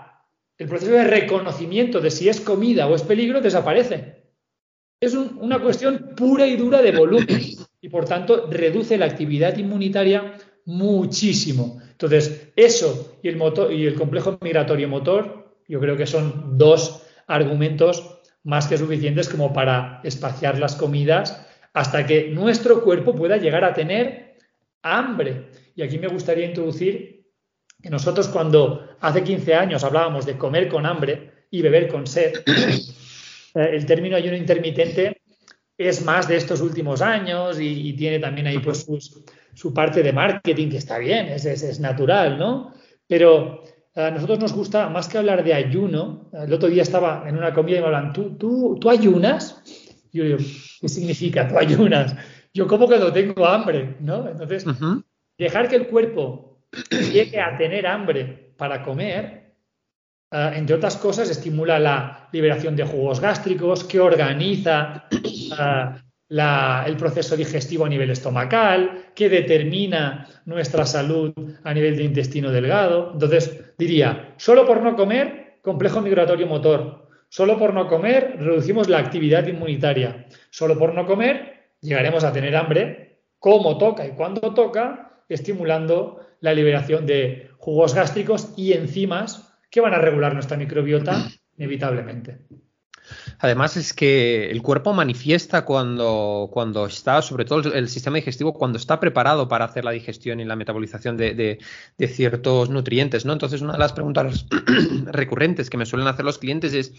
el proceso de reconocimiento de si es comida o es peligro desaparece. Es una cuestión pura y dura de volumen y por tanto reduce la actividad inmunitaria muchísimo. Entonces, eso y el, complejo migratorio motor, yo creo que son dos argumentos más que suficientes como para espaciar las comidas hasta que nuestro cuerpo pueda llegar a tener hambre. Y aquí me gustaría introducir nosotros cuando hace 15 años hablábamos de comer con hambre y beber con sed, eh, el término ayuno intermitente es más de estos últimos años y, tiene también ahí pues su parte de marketing, que está bien, es, es, natural, ¿no? Pero eh, a nosotros nos gusta, más que hablar de ayuno, el otro día estaba en una comida y me hablan, ¿tú, tú, tú ayunas? yo digo, ¿qué significa tú ayunas? Yo como que no tengo hambre, ¿no? Entonces, dejar que el cuerpo llegue a tener hambre para comer, eh, entre otras cosas, estimula la liberación de jugos gástricos, que organiza eh, el proceso digestivo a nivel estomacal, que determina nuestra salud a nivel de intestino delgado. Entonces, diría, solo por no comer, complejo migratorio motor. Solo por no comer, reducimos la actividad inmunitaria. Solo por no comer, llegaremos a tener hambre, como toca y cuando toca, estimulando la liberación de jugos gástricos y enzimas que van a regular nuestra microbiota inevitablemente. Además es que el cuerpo manifiesta cuando, cuando está, sobre todo el sistema digestivo, cuando está preparado para hacer la digestión y la metabolización de, de ciertos nutrientes, ¿no? Entonces una de las preguntas recurrentes que me suelen hacer los clientes es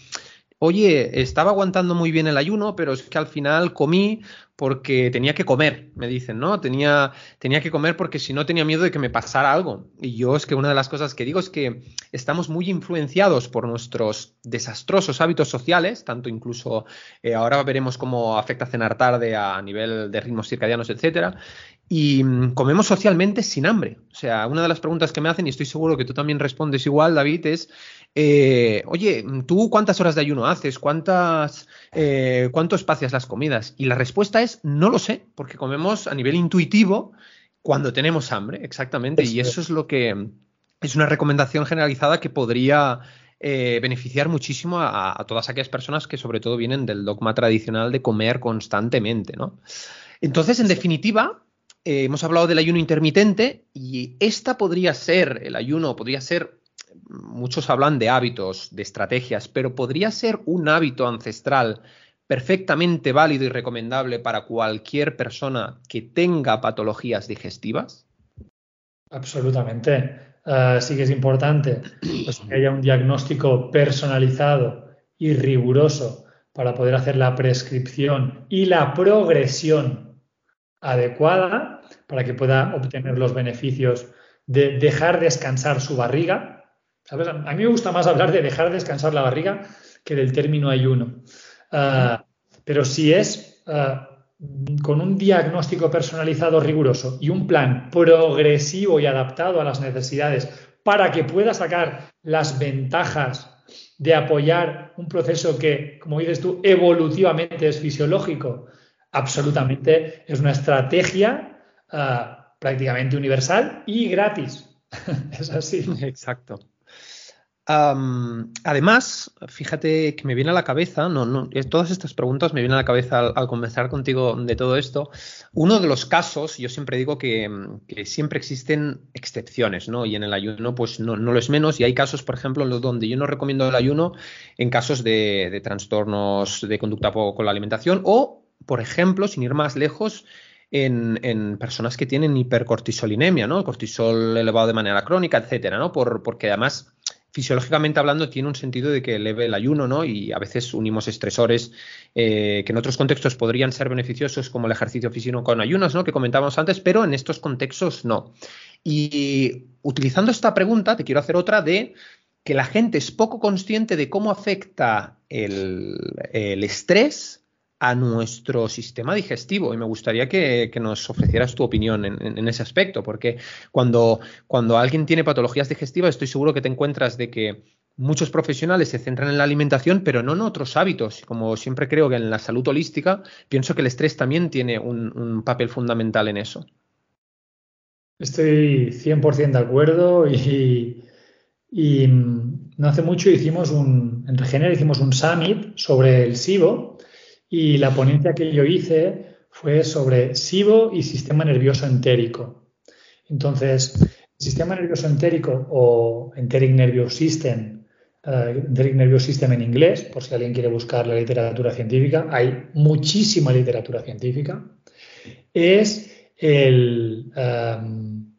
oye, estaba aguantando muy bien el ayuno, pero es que al final comí porque tenía que comer, me dicen, ¿no? Tenía, tenía que comer porque si no tenía miedo de que me pasara algo. Y yo es que una de las cosas que digo es que estamos muy influenciados por nuestros desastrosos hábitos sociales, tanto incluso eh, ahora veremos cómo afecta cenar tarde a nivel de ritmos circadianos, etcétera, y mm, comemos socialmente sin hambre. O sea, una de las preguntas que me hacen, y estoy seguro que tú también respondes igual, David, es, eh, oye, ¿tú cuántas horas de ayuno haces? ¿Cuántas, eh, ¿Cuánto espacias las comidas? Y la respuesta es, no lo sé, porque comemos a nivel intuitivo cuando tenemos hambre, exactamente. y eso es lo que es una recomendación generalizada que podría eh, beneficiar muchísimo a, a, todas aquellas personas que sobre todo vienen del dogma tradicional de comer constantemente, ¿no? Entonces, en definitiva, eh, hemos hablado del ayuno intermitente y esta podría ser, el ayuno podría ser, muchos hablan de hábitos, de estrategias, pero podría ser un hábito ancestral perfectamente válido y recomendable para cualquier persona que tenga patologías digestivas? Absolutamente. Eh, sí que es importante pues, que haya un diagnóstico personalizado y riguroso para poder hacer la prescripción y la progresión adecuada para que pueda obtener los beneficios de dejar descansar su barriga. A mí me gusta más hablar de dejar descansar la barriga que del término ayuno. Ah, pero si es ah, con un diagnóstico personalizado riguroso y un plan progresivo y adaptado a las necesidades para que pueda sacar las ventajas de apoyar un proceso que, como dices tú, evolutivamente es fisiológico, absolutamente es una estrategia Ah, prácticamente universal y gratis. es así. Exacto. Además, fíjate que me viene a la cabeza, no, no, todas estas preguntas me vienen a la cabeza al, conversar contigo de todo esto. Uno de los casos, yo siempre digo que, siempre existen excepciones, ¿no? Y en el ayuno, pues no, lo es menos. Y hay casos, por ejemplo, donde yo no recomiendo el ayuno en casos de, trastornos de conducta con la alimentación o, por ejemplo, sin ir más lejos, en, personas que tienen hipercortisolinemia, ¿no? Cortisol elevado de manera crónica, etcétera, ¿no? Por, porque además fisiológicamente hablando tiene un sentido de que eleve el ayuno, ¿no? Y a veces unimos estresores eh, que en otros contextos podrían ser beneficiosos, como el ejercicio físico con ayunas, ¿no? Que comentábamos antes, pero en estos contextos no. Y utilizando esta pregunta, te quiero hacer otra de que la gente es poco consciente de cómo afecta el, el estrés a nuestro sistema digestivo y me gustaría que, nos ofrecieras tu opinión en, ese aspecto, porque cuando, cuando alguien tiene patologías digestivas estoy seguro que te encuentras de que muchos profesionales se centran en la alimentación, pero no en otros hábitos. Como siempre creo que en la salud holística, pienso que el estrés también tiene un, papel fundamental en eso. Estoy 100% de acuerdo y, y, no hace mucho hicimos un, en Regener hicimos un summit sobre el SIBO y la ponencia que yo hice fue sobre SIBO y sistema nervioso entérico. Entonces, el sistema nervioso entérico o Enteric Nervous System, uh, Enteric Nervous System en inglés, por si alguien quiere buscar la literatura científica, hay muchísima literatura científica, es el, um,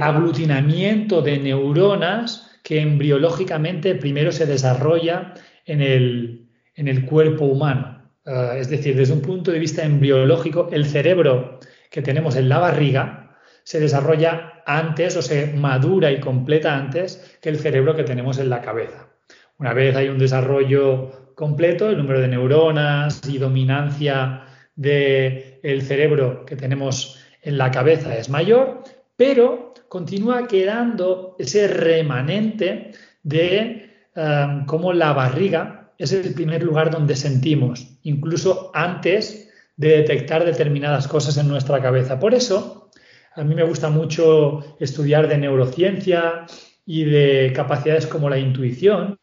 aglutinamiento de neuronas que embriológicamente primero se desarrolla en el, en el cuerpo humano. Ah, es decir, desde un punto de vista embriológico, el cerebro que tenemos en la barriga se desarrolla antes o se madura y completa antes que el cerebro que tenemos en la cabeza. Una vez hay un desarrollo completo, el número de neuronas y dominancia del cerebro que tenemos en la cabeza es mayor, pero continúa quedando ese remanente de um, cómo la barriga es el primer lugar donde sentimos, incluso antes de detectar determinadas cosas en nuestra cabeza. Por eso, a mí me gusta mucho estudiar de neurociencia y de capacidades como la intuición,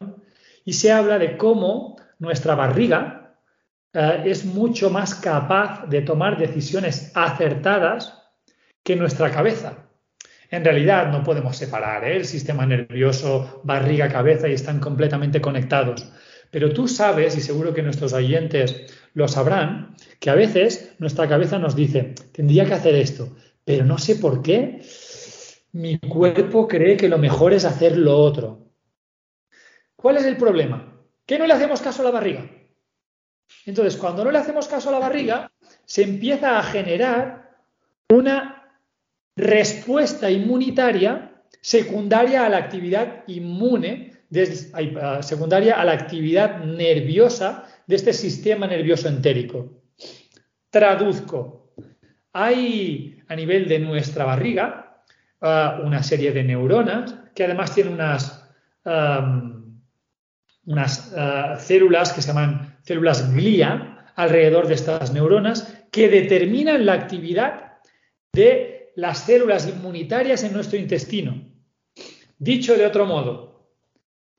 y se habla de cómo nuestra barriga eh, es mucho más capaz de tomar decisiones acertadas que nuestra cabeza. En realidad no podemos separar ¿eh? el sistema nervioso, barriga, cabeza y están completamente conectados. Pero tú sabes, y seguro que nuestros oyentes lo sabrán, que a veces nuestra cabeza nos dice, tendría que hacer esto, pero no sé por qué, mi cuerpo cree que lo mejor es hacer lo otro. ¿Cuál es el problema? Que no le hacemos caso a la barriga. Entonces, cuando no le hacemos caso a la barriga, se empieza a generar una respuesta inmunitaria secundaria a la actividad inmune, secundaria a la actividad nerviosa de este sistema nervioso entérico. Traduzco. Hay a nivel de nuestra barriga ah, una serie de neuronas que además tienen unas, unas ah, células que se llaman células glía alrededor de estas neuronas que determinan la actividad de las células inmunitarias en nuestro intestino. Dicho de otro modo,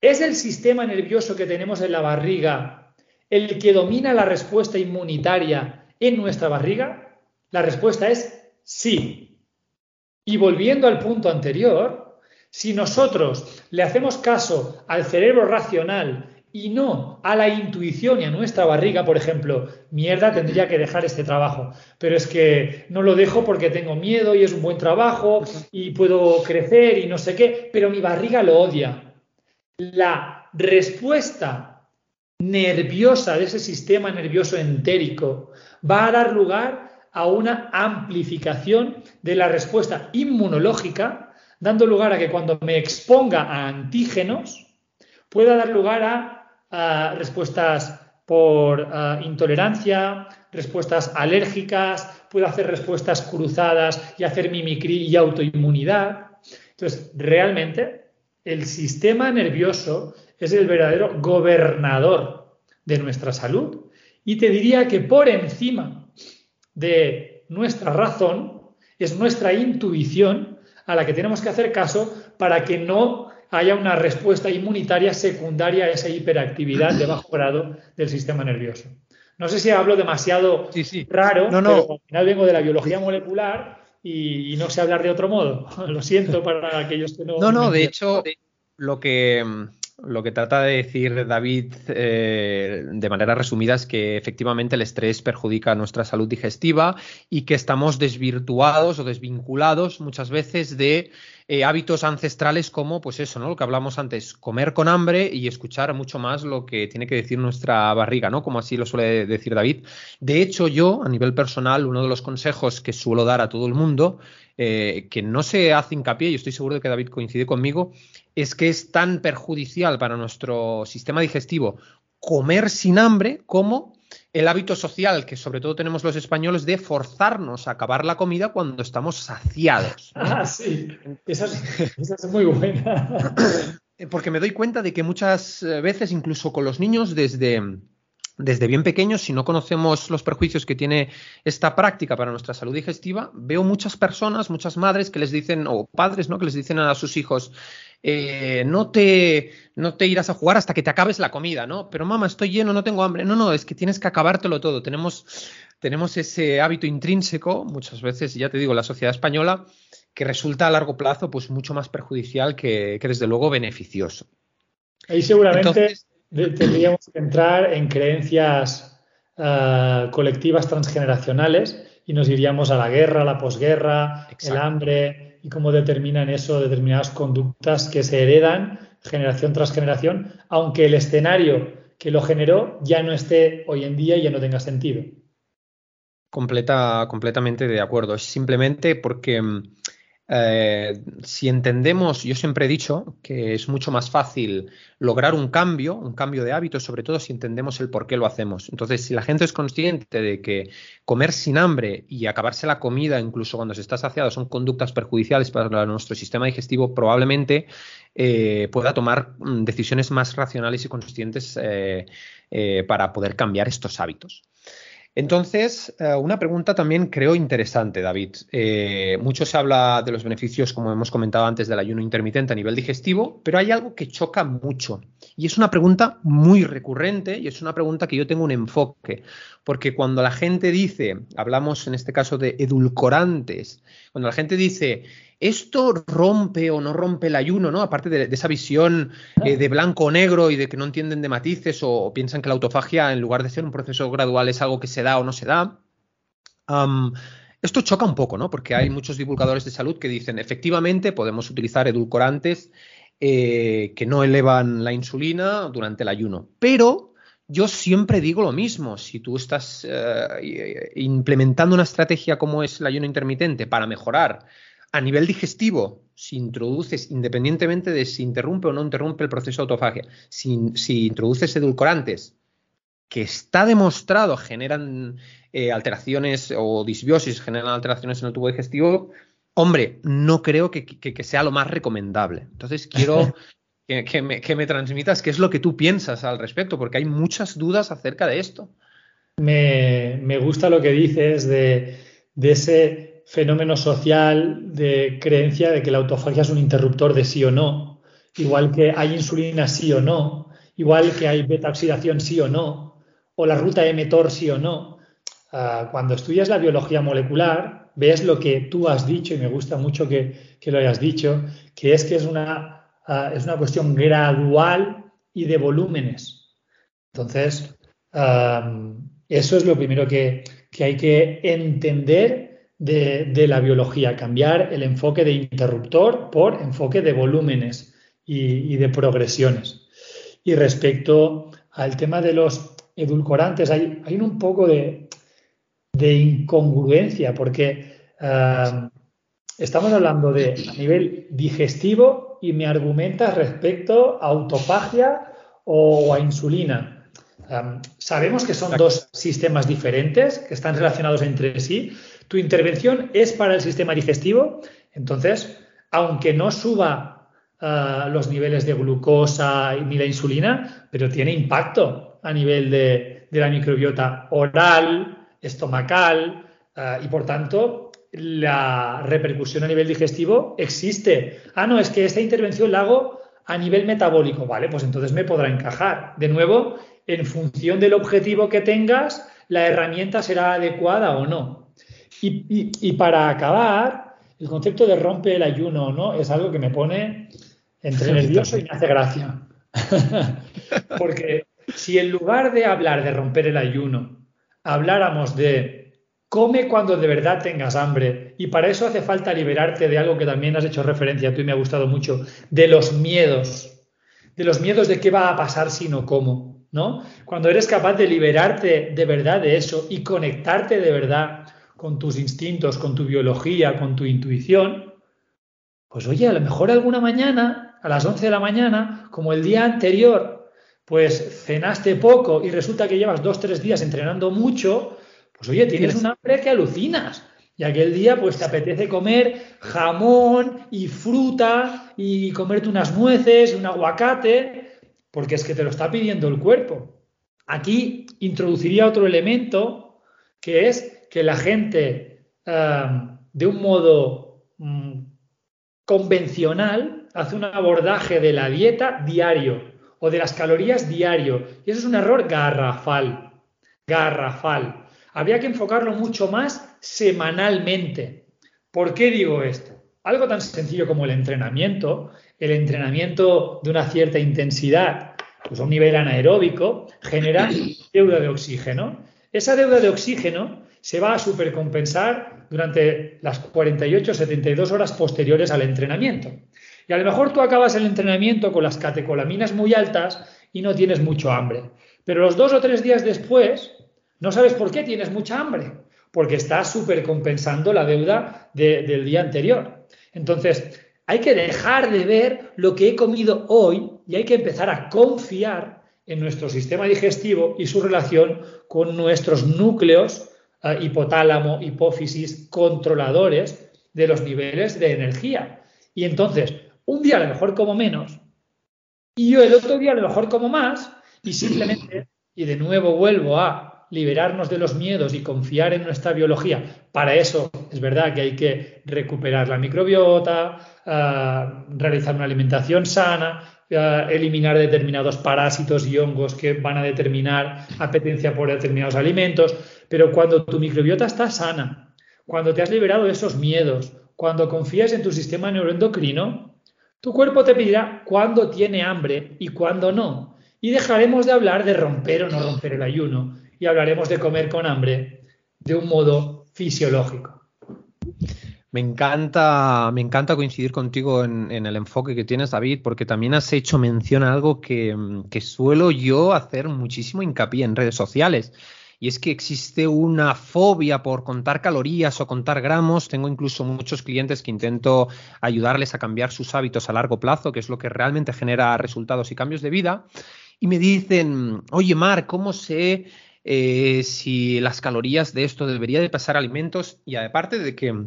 ¿es el sistema nervioso que tenemos en la barriga el que domina la respuesta inmunitaria en nuestra barriga? La respuesta es sí. Y volviendo al punto anterior, si nosotros le hacemos caso al cerebro racional y no a la intuición y a nuestra barriga, por ejemplo, mierda, tendría que dejar este trabajo, pero es que no lo dejo porque tengo miedo y es un buen trabajo y puedo crecer y no sé qué, pero mi barriga lo odia. La respuesta nerviosa de ese sistema nervioso entérico va a dar lugar a una amplificación de la respuesta inmunológica, dando lugar a que cuando me exponga a antígenos, pueda dar lugar a respuestas por intolerancia, respuestas alérgicas, puedo hacer respuestas cruzadas y hacer mimicry y autoinmunidad. Entonces, realmente el sistema nervioso es el verdadero gobernador de nuestra salud y te diría que por encima de nuestra razón es nuestra intuición a la que tenemos que hacer caso para que no haya una respuesta inmunitaria secundaria a esa hiperactividad de bajo grado del sistema nervioso. No sé si hablo demasiado raro, no, no. pero al final vengo de la biología molecular y, no sé hablar de otro modo. Lo siento para aquellos que no. No, no, de hecho, lo que, lo que trata de decir David eh, de manera resumida es que efectivamente el estrés perjudica nuestra salud digestiva y que estamos desvirtuados o desvinculados muchas veces de eh, hábitos ancestrales como, pues eso, ¿no? Lo que hablamos antes, comer con hambre y escuchar mucho más lo que tiene que decir nuestra barriga, ¿no? Como así lo suele decir David. De hecho, yo, a nivel personal, uno de los consejos que suelo dar a todo el mundo, eh, que no se hace hincapié, y estoy seguro de que David coincide conmigo, es que es tan perjudicial para nuestro sistema digestivo comer sin hambre como el hábito social que sobre todo tenemos los españoles de forzarnos a acabar la comida cuando estamos saciados. Ah, sí, esa es, muy buena. Porque me doy cuenta de que muchas eh, veces, incluso con los niños, desde, desde bien pequeños, si no conocemos los perjuicios que tiene esta práctica para nuestra salud digestiva, veo muchas personas, muchas madres que les dicen, o padres, ¿no? Que les dicen a sus hijos, eh, no, te, no te irás a jugar hasta que te acabes la comida, ¿no? Pero mamá, estoy lleno, no tengo hambre. No, no, es que tienes que acabártelo todo. Tenemos, tenemos ese hábito intrínseco, muchas veces, ya te digo, la sociedad española, que resulta a largo plazo pues mucho más perjudicial que, desde luego beneficioso. Ahí seguramente tendríamos que entrar en creencias ah, colectivas transgeneracionales y nos iríamos a la guerra, la posguerra, el hambre y cómo determinan eso determinadas conductas que se heredan generación tras generación, aunque el escenario que lo generó ya no esté hoy en día y ya no tenga sentido. Completa, completamente de acuerdo. Es simplemente porque mm, eh, si entendemos, yo siempre he dicho que es mucho más fácil lograr un cambio, un cambio de hábitos, sobre todo si entendemos el por qué lo hacemos. Entonces, si la gente es consciente de que comer sin hambre y acabarse la comida, incluso cuando se está saciado, son conductas perjudiciales para nuestro sistema digestivo, probablemente eh, pueda tomar mm, decisiones más racionales y conscientes eh, para poder cambiar estos hábitos. Entonces, eh, una pregunta también creo interesante, David. Eh, mucho se habla de los beneficios, como hemos comentado antes, del ayuno intermitente a nivel digestivo, pero hay algo que choca mucho. Y es una pregunta muy recurrente y es una pregunta que yo tengo un enfoque. Porque cuando la gente dice, hablamos en este caso de edulcorantes, cuando la gente dice, ¿Esto rompe o no rompe el ayuno, ¿no? Aparte de, esa visión eh, de blanco o negro y de que no entienden de matices o, piensan que la autofagia, en lugar de ser un proceso gradual, es algo que se da o no se da. esto choca un poco, ¿no? Porque hay muchos divulgadores de salud que dicen, efectivamente, podemos utilizar edulcorantes eh, que no elevan la insulina durante el ayuno. Pero yo siempre digo lo mismo, si tú estás eh, implementando una estrategia como es el ayuno intermitente para mejorar a nivel digestivo, si introduces, independientemente de si interrumpe o no interrumpe el proceso de autofagia, si, introduces edulcorantes que está demostrado generan eh, alteraciones o disbiosis, generan alteraciones en el tubo digestivo, hombre, no creo que, sea lo más recomendable. Entonces quiero que, me, transmitas qué es lo que tú piensas al respecto, porque hay muchas dudas acerca de esto. Me, gusta lo que dices de, de ese fenómeno social de creencia de que la autofagia es un interruptor de sí o no, igual que hay insulina sí o no, igual que hay beta oxidación sí o no, o la ruta mTOR sí o no. Ah, cuando estudias la biología molecular, ves lo que tú has dicho, y me gusta mucho que, lo hayas dicho, que es que es una, ah, es una cuestión gradual y de volúmenes. Entonces, eso es lo primero que, que hay que entender de, la biología, cambiar el enfoque de interruptor por enfoque de volúmenes y, de progresiones. Y respecto al tema de los edulcorantes, hay, hay un poco de, incongruencia porque ah, estamos hablando de a nivel digestivo y me argumentas respecto a autofagia o a insulina. Ah, sabemos que son dos sistemas diferentes que están relacionados entre sí, tu intervención es para el sistema digestivo, entonces, aunque no suba ah, los niveles de glucosa ni la insulina, pero tiene impacto a nivel de, la microbiota oral, estomacal, ah, y por tanto, la repercusión a nivel digestivo existe. Ah, no, es que esta intervención la hago a nivel metabólico, vale, pues entonces me podrá encajar. De nuevo, en función del objetivo que tengas, la herramienta será adecuada o no. Y, para acabar, el concepto de rompe el ayuno no es algo que me pone entre nervioso y me hace gracia. Porque si en lugar de hablar de romper el ayuno, habláramos de come cuando de verdad tengas hambre, y para eso hace falta liberarte de algo que también has hecho referencia tú y me ha gustado mucho, de los miedos, de los miedos de qué va a pasar si no como, ¿no? Cuando eres capaz de liberarte de verdad de eso y conectarte de verdad con tus instintos, con tu biología, con tu intuición, pues oye, a lo mejor alguna mañana, a las 11 de la mañana, como el día anterior, pues cenaste poco y resulta que llevas dos, tres días entrenando mucho, pues oye, tienes un hambre que alucinas. Y aquel día, pues te apetece comer jamón y fruta y comerte unas nueces, un aguacate, porque es que te lo está pidiendo el cuerpo. Aquí introduciría otro elemento que es que la gente de un modo mm, convencional hace un abordaje de la dieta diario o de las calorías diario. Y eso es un error garrafal, garrafal. Habría que enfocarlo mucho más semanalmente. ¿Por qué digo esto? Algo tan sencillo como el entrenamiento, el entrenamiento de una cierta intensidad, pues a un nivel anaeróbico, genera deuda de oxígeno. Esa deuda de oxígeno se va a supercompensar durante las 48 72 horas posteriores al entrenamiento. Y a lo mejor tú acabas el entrenamiento con las catecolaminas muy altas y no tienes mucho hambre. Pero los dos o tres días después, no sabes por qué tienes mucha hambre, porque estás supercompensando la deuda del día anterior. Entonces, hay que dejar de ver lo que he comido hoy y hay que empezar a confiar en nuestro sistema digestivo y su relación con nuestros núcleos eh, hipotálamo, hipófisis, controladores de los niveles de energía. Y entonces, un día a lo mejor como menos y yo el otro día a lo mejor como más y simplemente, y de nuevo vuelvo a liberarnos de los miedos y confiar en nuestra biología. Para eso es verdad que hay que recuperar la microbiota, eh, realizar una alimentación sana, eliminar determinados parásitos y hongos que van a determinar apetencia por determinados alimentos, pero cuando tu microbiota está sana, cuando te has liberado de esos miedos, cuando confías en tu sistema neuroendocrino, tu cuerpo te pedirá cuándo tiene hambre y cuándo no. Y dejaremos de hablar de romper o no romper el ayuno y hablaremos de comer con hambre de un modo fisiológico. Me encanta, me encanta coincidir contigo en, el enfoque que tienes, David, porque también has hecho mención a algo que, que suelo yo hacer muchísimo hincapié en redes sociales. Y es que existe una fobia por contar calorías o contar gramos. Tengo incluso muchos clientes que intento ayudarles a cambiar sus hábitos a largo plazo, que es lo que realmente genera resultados y cambios de vida. Y me dicen, oye, Mar, ¿cómo sé eh, si las calorías de esto debería de pasar alimentos? Y aparte de que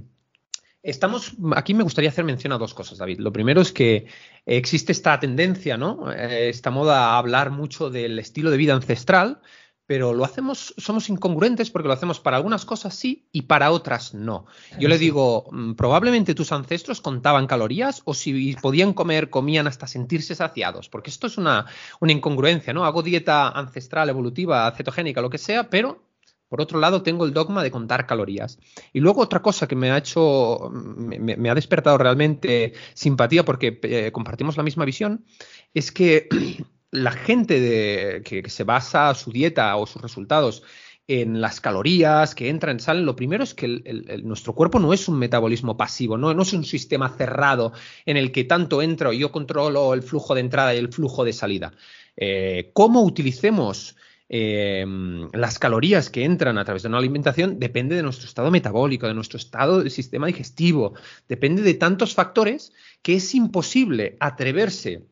Estamos, aquí me gustaría hacer mención a dos cosas, David. Lo primero es que existe esta tendencia, ¿no? Eh, esta moda a hablar mucho del estilo de vida ancestral, pero lo hacemos, somos incongruentes porque lo hacemos para algunas cosas sí y para otras no. Yo le digo, mm, probablemente tus ancestros contaban calorías o si podían comer, comían hasta sentirse saciados, porque esto es una, una incongruencia, ¿no? Hago dieta ancestral, evolutiva, cetogénica, lo que sea, pero por otro lado, tengo el dogma de contar calorías. Y luego otra cosa que me ha hecho, me, ha despertado realmente simpatía porque eh, compartimos la misma visión, es que la gente que, se basa su dieta o sus resultados en las calorías que entran, salen, lo primero es que nuestro cuerpo no es un metabolismo pasivo, no, no, es un sistema cerrado en el que tanto entro, yo controlo el flujo de entrada y el flujo de salida. Eh, ¿Cómo utilicemos Em, las calorías que entran a través de una alimentación depende de nuestro estado metabólico, de nuestro estado del sistema digestivo, depende de tantos factores que es imposible atreverse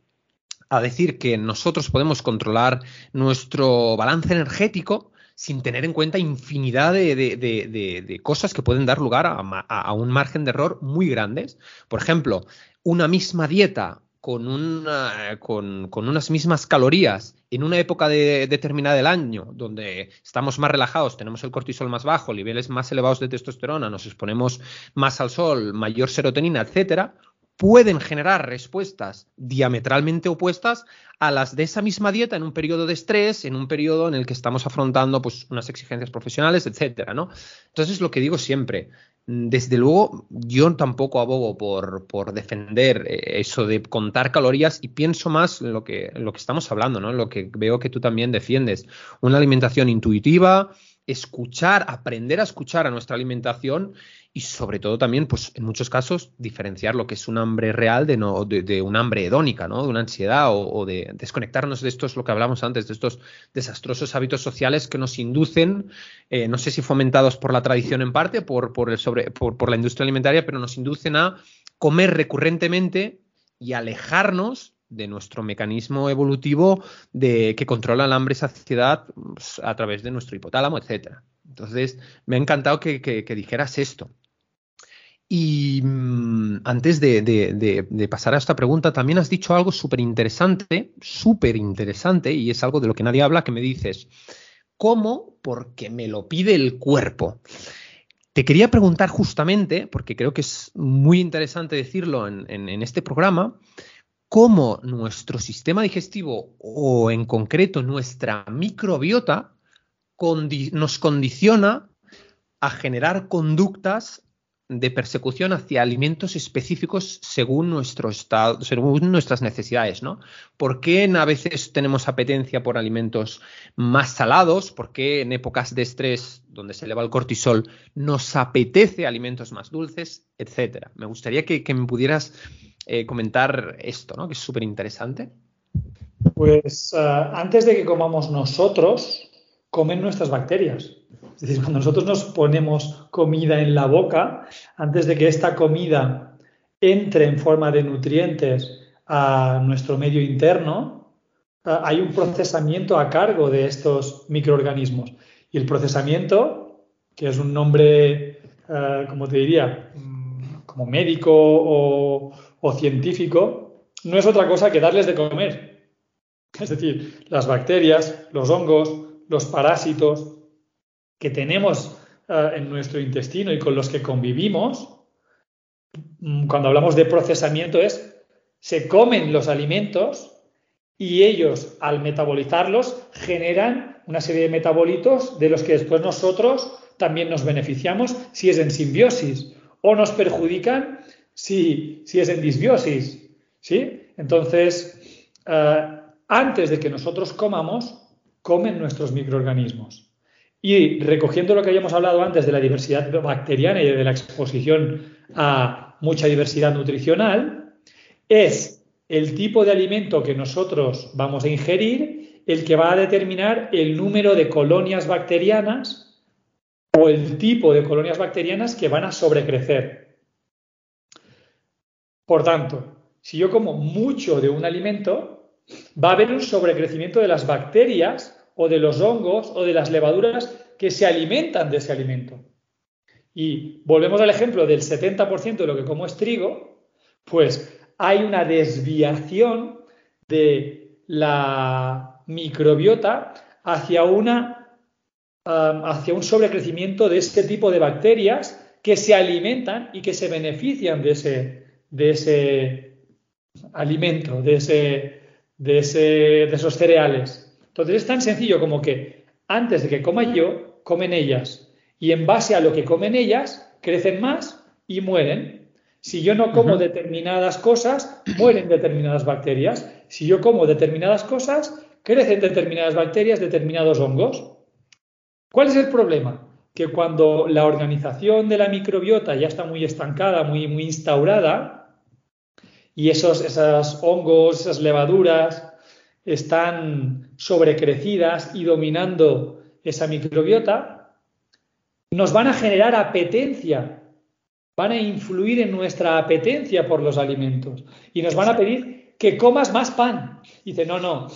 a decir que nosotros podemos controlar nuestro balance energético sin tener en cuenta infinidad de, cosas que pueden dar lugar a, un margen de error muy grandes. Por ejemplo, una misma dieta con, una, con, unas mismas calorías en una época determinada del año, donde estamos más relajados, tenemos el cortisol más bajo, niveles más elevados de testosterona, nos exponemos más al sol, mayor serotonina, etcétera, pueden generar respuestas diametralmente opuestas a las de esa misma dieta en un periodo de estrés, en un periodo en el que estamos afrontando pues, unas exigencias profesionales, etcétera, ¿no? Entonces, lo que digo siempre, desde luego, yo tampoco abogo por, por, defender eh, eso de contar calorías y pienso más lo que, lo que estamos hablando, ¿no? Lo que veo que tú también defiendes. Una alimentación intuitiva, escuchar, aprender a escuchar a nuestra alimentación y sobre todo también, pues en muchos casos, diferenciar lo que es un hambre real de, no, de, un hambre hedónica, ¿no? De una ansiedad o, de desconectarnos de estos, lo que hablamos antes, de estos desastrosos hábitos sociales que nos inducen, eh, no sé si fomentados por la tradición en parte, por, por, el sobre, por, por la industria alimentaria, pero nos inducen a comer recurrentemente y alejarnos de nuestro mecanismo evolutivo de que controla el hambre y saciedad pues, a través de nuestro hipotálamo, etcétera. Entonces, me ha encantado que, dijeras esto. Y mm, antes de, pasar a esta pregunta, también has dicho algo súper interesante, súper interesante, y es algo de lo que nadie habla, que me dices, ¿cómo? Porque me lo pide el cuerpo. Te quería preguntar justamente, porque creo que es muy interesante decirlo en este programa, cómo nuestro sistema digestivo o en concreto nuestra microbiota nos condiciona a generar conductas de persecución hacia alimentos específicos según nuestro estado, según nuestras necesidades, ¿no? ¿Por qué a veces tenemos apetencia por alimentos más salados? ¿Por qué en épocas de estrés donde se eleva el cortisol nos apetece alimentos más dulces, etcétera? Me gustaría que, me pudieras eh, comentar esto, ¿no? Que es súper interesante. Pues uh, antes de que comamos nosotros, comen nuestras bacterias. Es decir, cuando nosotros nos ponemos comida en la boca, antes de que esta comida entre en forma de nutrientes a nuestro medio interno, ah, hay un procesamiento a cargo de estos microorganismos. Y el procesamiento, que es un nombre, como te diría, mm, como médico o, o científico, no es otra cosa que darles de comer. Es decir, las bacterias, los hongos, los parásitos que tenemos eh, en nuestro intestino y con los que convivimos, mm, cuando hablamos de procesamiento es, se comen los alimentos y ellos al metabolizarlos generan una serie de metabolitos de los que después nosotros también nos beneficiamos si es en simbiosis o nos perjudican si, es en disbiosis. ¿sí? Entonces, eh, antes de que nosotros comamos, comen nuestros microorganismos. Y recogiendo lo que habíamos hablado antes de la diversidad bacteriana y de la exposición a mucha diversidad nutricional, es el tipo de alimento que nosotros vamos a ingerir el que va a determinar el número de colonias bacterianas o el tipo de colonias bacterianas que van a sobrecrecer. Por tanto, si yo como mucho de un alimento, va a haber un sobrecrecimiento de las bacterias o de los hongos o de las levaduras que se alimentan de ese alimento. Y volvemos al ejemplo del 70% de lo que como es trigo, pues hay una desviación de la microbiota hacia, una, um, hacia un sobrecrecimiento de este tipo de bacterias que se alimentan y que se benefician de ese, de ese alimento, de, ese, de, ese, de esos cereales. Entonces es tan sencillo como que antes de que coma yo, comen ellas. Y en base a lo que comen ellas, crecen más y mueren. Si yo no como determinadas cosas, mueren determinadas bacterias. Si yo como determinadas cosas, crecen determinadas bacterias, determinados hongos. ¿Cuál es el problema? Que cuando la organización de la microbiota ya está muy estancada, muy, muy instaurada, y esos, esos hongos, esas levaduras, están sobrecrecidas y dominando esa microbiota, nos van a generar apetencia, van a influir en nuestra apetencia por los alimentos y nos van a pedir que comas más pan. Dice, no, no,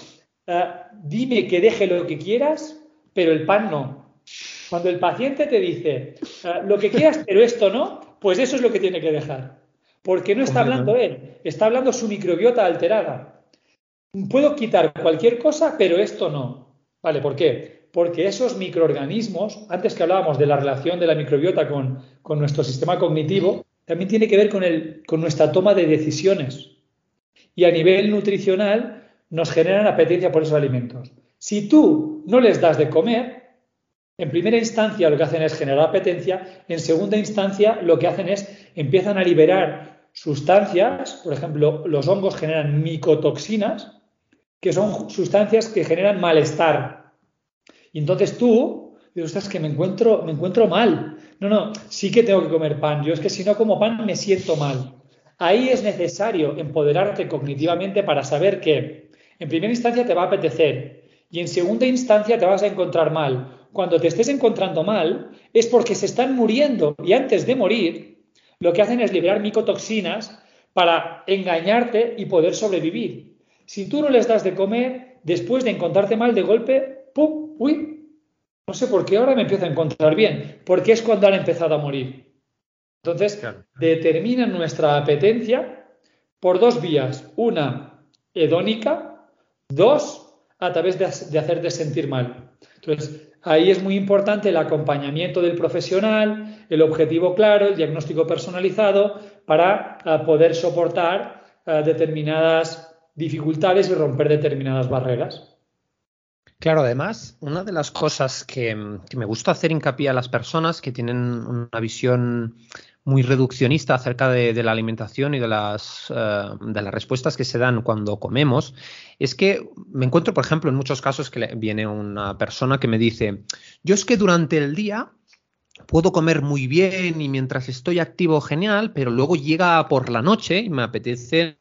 eh, dime que deje lo que quieras, pero el pan no. Cuando el paciente te dice eh, lo que quieras, pero esto no, pues eso es lo que tiene que dejar. Porque no está hablando él, está hablando su microbiota alterada. Puedo quitar cualquier cosa, pero esto no. ¿Vale? ¿Por qué? Porque esos microorganismos, antes que hablábamos de la relación de la microbiota con, nuestro sistema cognitivo, también tiene que ver con, el, con nuestra toma de decisiones. Y a nivel nutricional nos generan apetencia por esos alimentos. Si tú no les das de comer, en primera instancia lo que hacen es generar apetencia, en segunda instancia lo que hacen es empiezan a liberar sustancias, por ejemplo, los hongos generan micotoxinas, que son sustancias que generan malestar. Y entonces tú dices, ostras, que me encuentro, me encuentro mal. No, no, sí que tengo que comer pan. Yo es que si no como pan me siento mal. Ahí es necesario empoderarte cognitivamente para saber que en primera instancia te va a apetecer y en segunda instancia te vas a encontrar mal. Cuando te estés encontrando mal es porque se están muriendo y antes de morir lo que hacen es liberar micotoxinas para engañarte y poder sobrevivir. Si tú no les das de comer, después de encontrarte mal de golpe, ¡pum! ¡Uy! No sé por qué ahora me empiezo a encontrar bien, porque es cuando han empezado a morir. Entonces, determinan nuestra apetencia por dos vías. Una, hedónica. Dos, a través de, de hacerte sentir mal. Entonces, ahí es muy importante el acompañamiento del profesional, el objetivo claro, el diagnóstico personalizado para eh, poder soportar eh, determinadas dificultades y romper determinadas barreras. Claro, además, una de las cosas que, me gusta hacer hincapié a las personas que tienen una visión muy reduccionista acerca de, la alimentación y de las, eh, de las respuestas que se dan cuando comemos, es que me encuentro, por ejemplo, en muchos casos que viene una persona que me dice, yo es que durante el día puedo comer muy bien y mientras estoy activo genial, pero luego llega por la noche y me apetecen,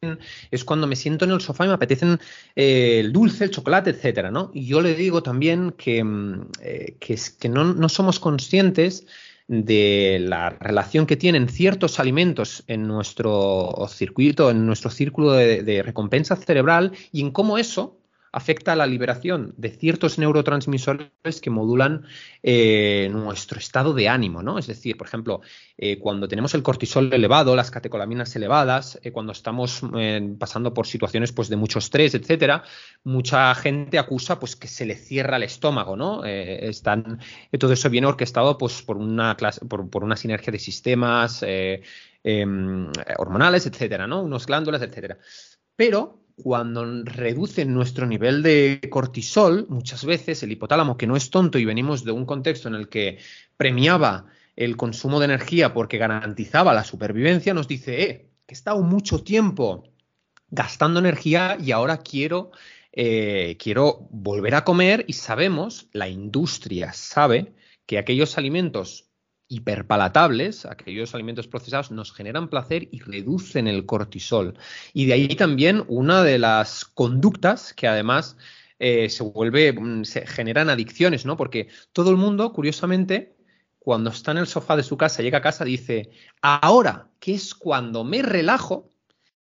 es cuando me siento en el sofá y me apetecen eh, el dulce, el chocolate, etcétera, ¿no? Y yo le digo también que, mm, eh, que, no, no, somos conscientes de la relación que tienen ciertos alimentos en nuestro circuito, en nuestro círculo de recompensa cerebral y en cómo eso afecta a la liberación de ciertos neurotransmisores que modulan eh, nuestro estado de ánimo, ¿no? Es decir, por ejemplo, eh, cuando tenemos el cortisol elevado, las catecolaminas elevadas, eh, cuando estamos pasando por situaciones pues, de mucho estrés, etcétera, mucha gente acusa pues, que se le cierra el estómago, ¿no? están, todo eso viene orquestado pues, por, una clase, por, por una sinergia de sistemas em, hormonales, etcétera, ¿no? Unos glándulas, etcétera. Pero cuando reducen nuestro nivel de cortisol, muchas veces el hipotálamo, que no es tonto y venimos de un contexto en el que premiaba el consumo de energía porque garantizaba la supervivencia, nos dice, eh, que he estado mucho tiempo gastando energía y ahora quiero, eh, quiero volver a comer y sabemos, la industria sabe que aquellos alimentos hiperpalatables, aquellos alimentos procesados, nos generan placer y reducen el cortisol. Y de ahí también una de las conductas que además eh, se vuelve, mm, se generan adicciones, ¿no? Porque todo el mundo, curiosamente, cuando está en el sofá de su casa, llega a casa, dice, ahora, que es cuando me relajo,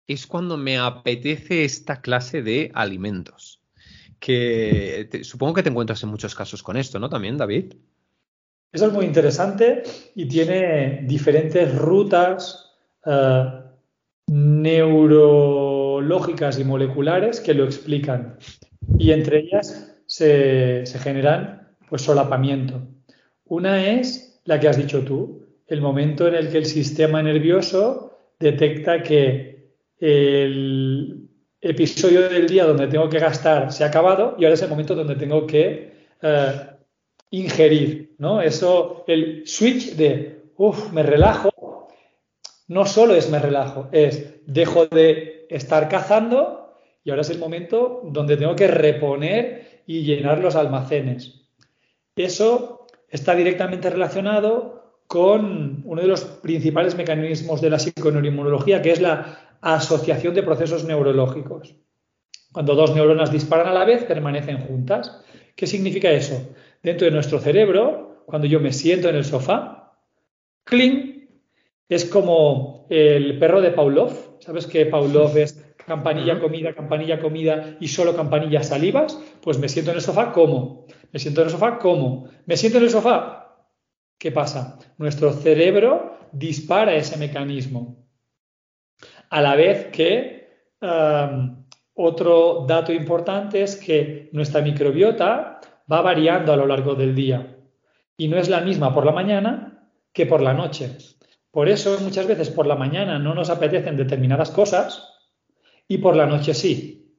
es cuando me apetece esta clase de alimentos. Que supongo que te encuentras en muchos casos con esto, ¿no? También, David. Eso es muy interesante y tiene diferentes rutas eh, neurológicas y moleculares que lo explican. Y entre ellas se, generan pues solapamiento. Una es la que has dicho tú, el momento en el que el sistema nervioso detecta que el episodio del día donde tengo que gastar se ha acabado y ahora es el momento donde tengo que eh, ingerir, ¿no? Eso, el switch de, uff, me relajo, no solo es me relajo, es dejo de estar cazando y ahora es el momento donde tengo que reponer y llenar los almacenes. Eso está directamente relacionado con uno de los principales mecanismos de la psiconeuroinmunología, que es la asociación de procesos neurológicos. Cuando dos neuronas disparan a la vez, permanecen juntas. ¿Qué significa eso? Dentro de nuestro cerebro, cuando yo me siento en el sofá, cling, es como el perro de Pavlov. ¿Sabes que Pavlov es campanilla, comida, campanilla, comida y solo campanilla, salivas? Pues me siento en el sofá, como. Me siento en el sofá, como. Me siento en el sofá. ¿Qué pasa? Nuestro cerebro dispara ese mecanismo. A la vez que um, otro dato importante es que nuestra microbiota va variando a lo largo del día y no es la misma por la mañana que por la noche. Por eso muchas veces por la mañana no nos apetecen determinadas cosas y por la noche sí.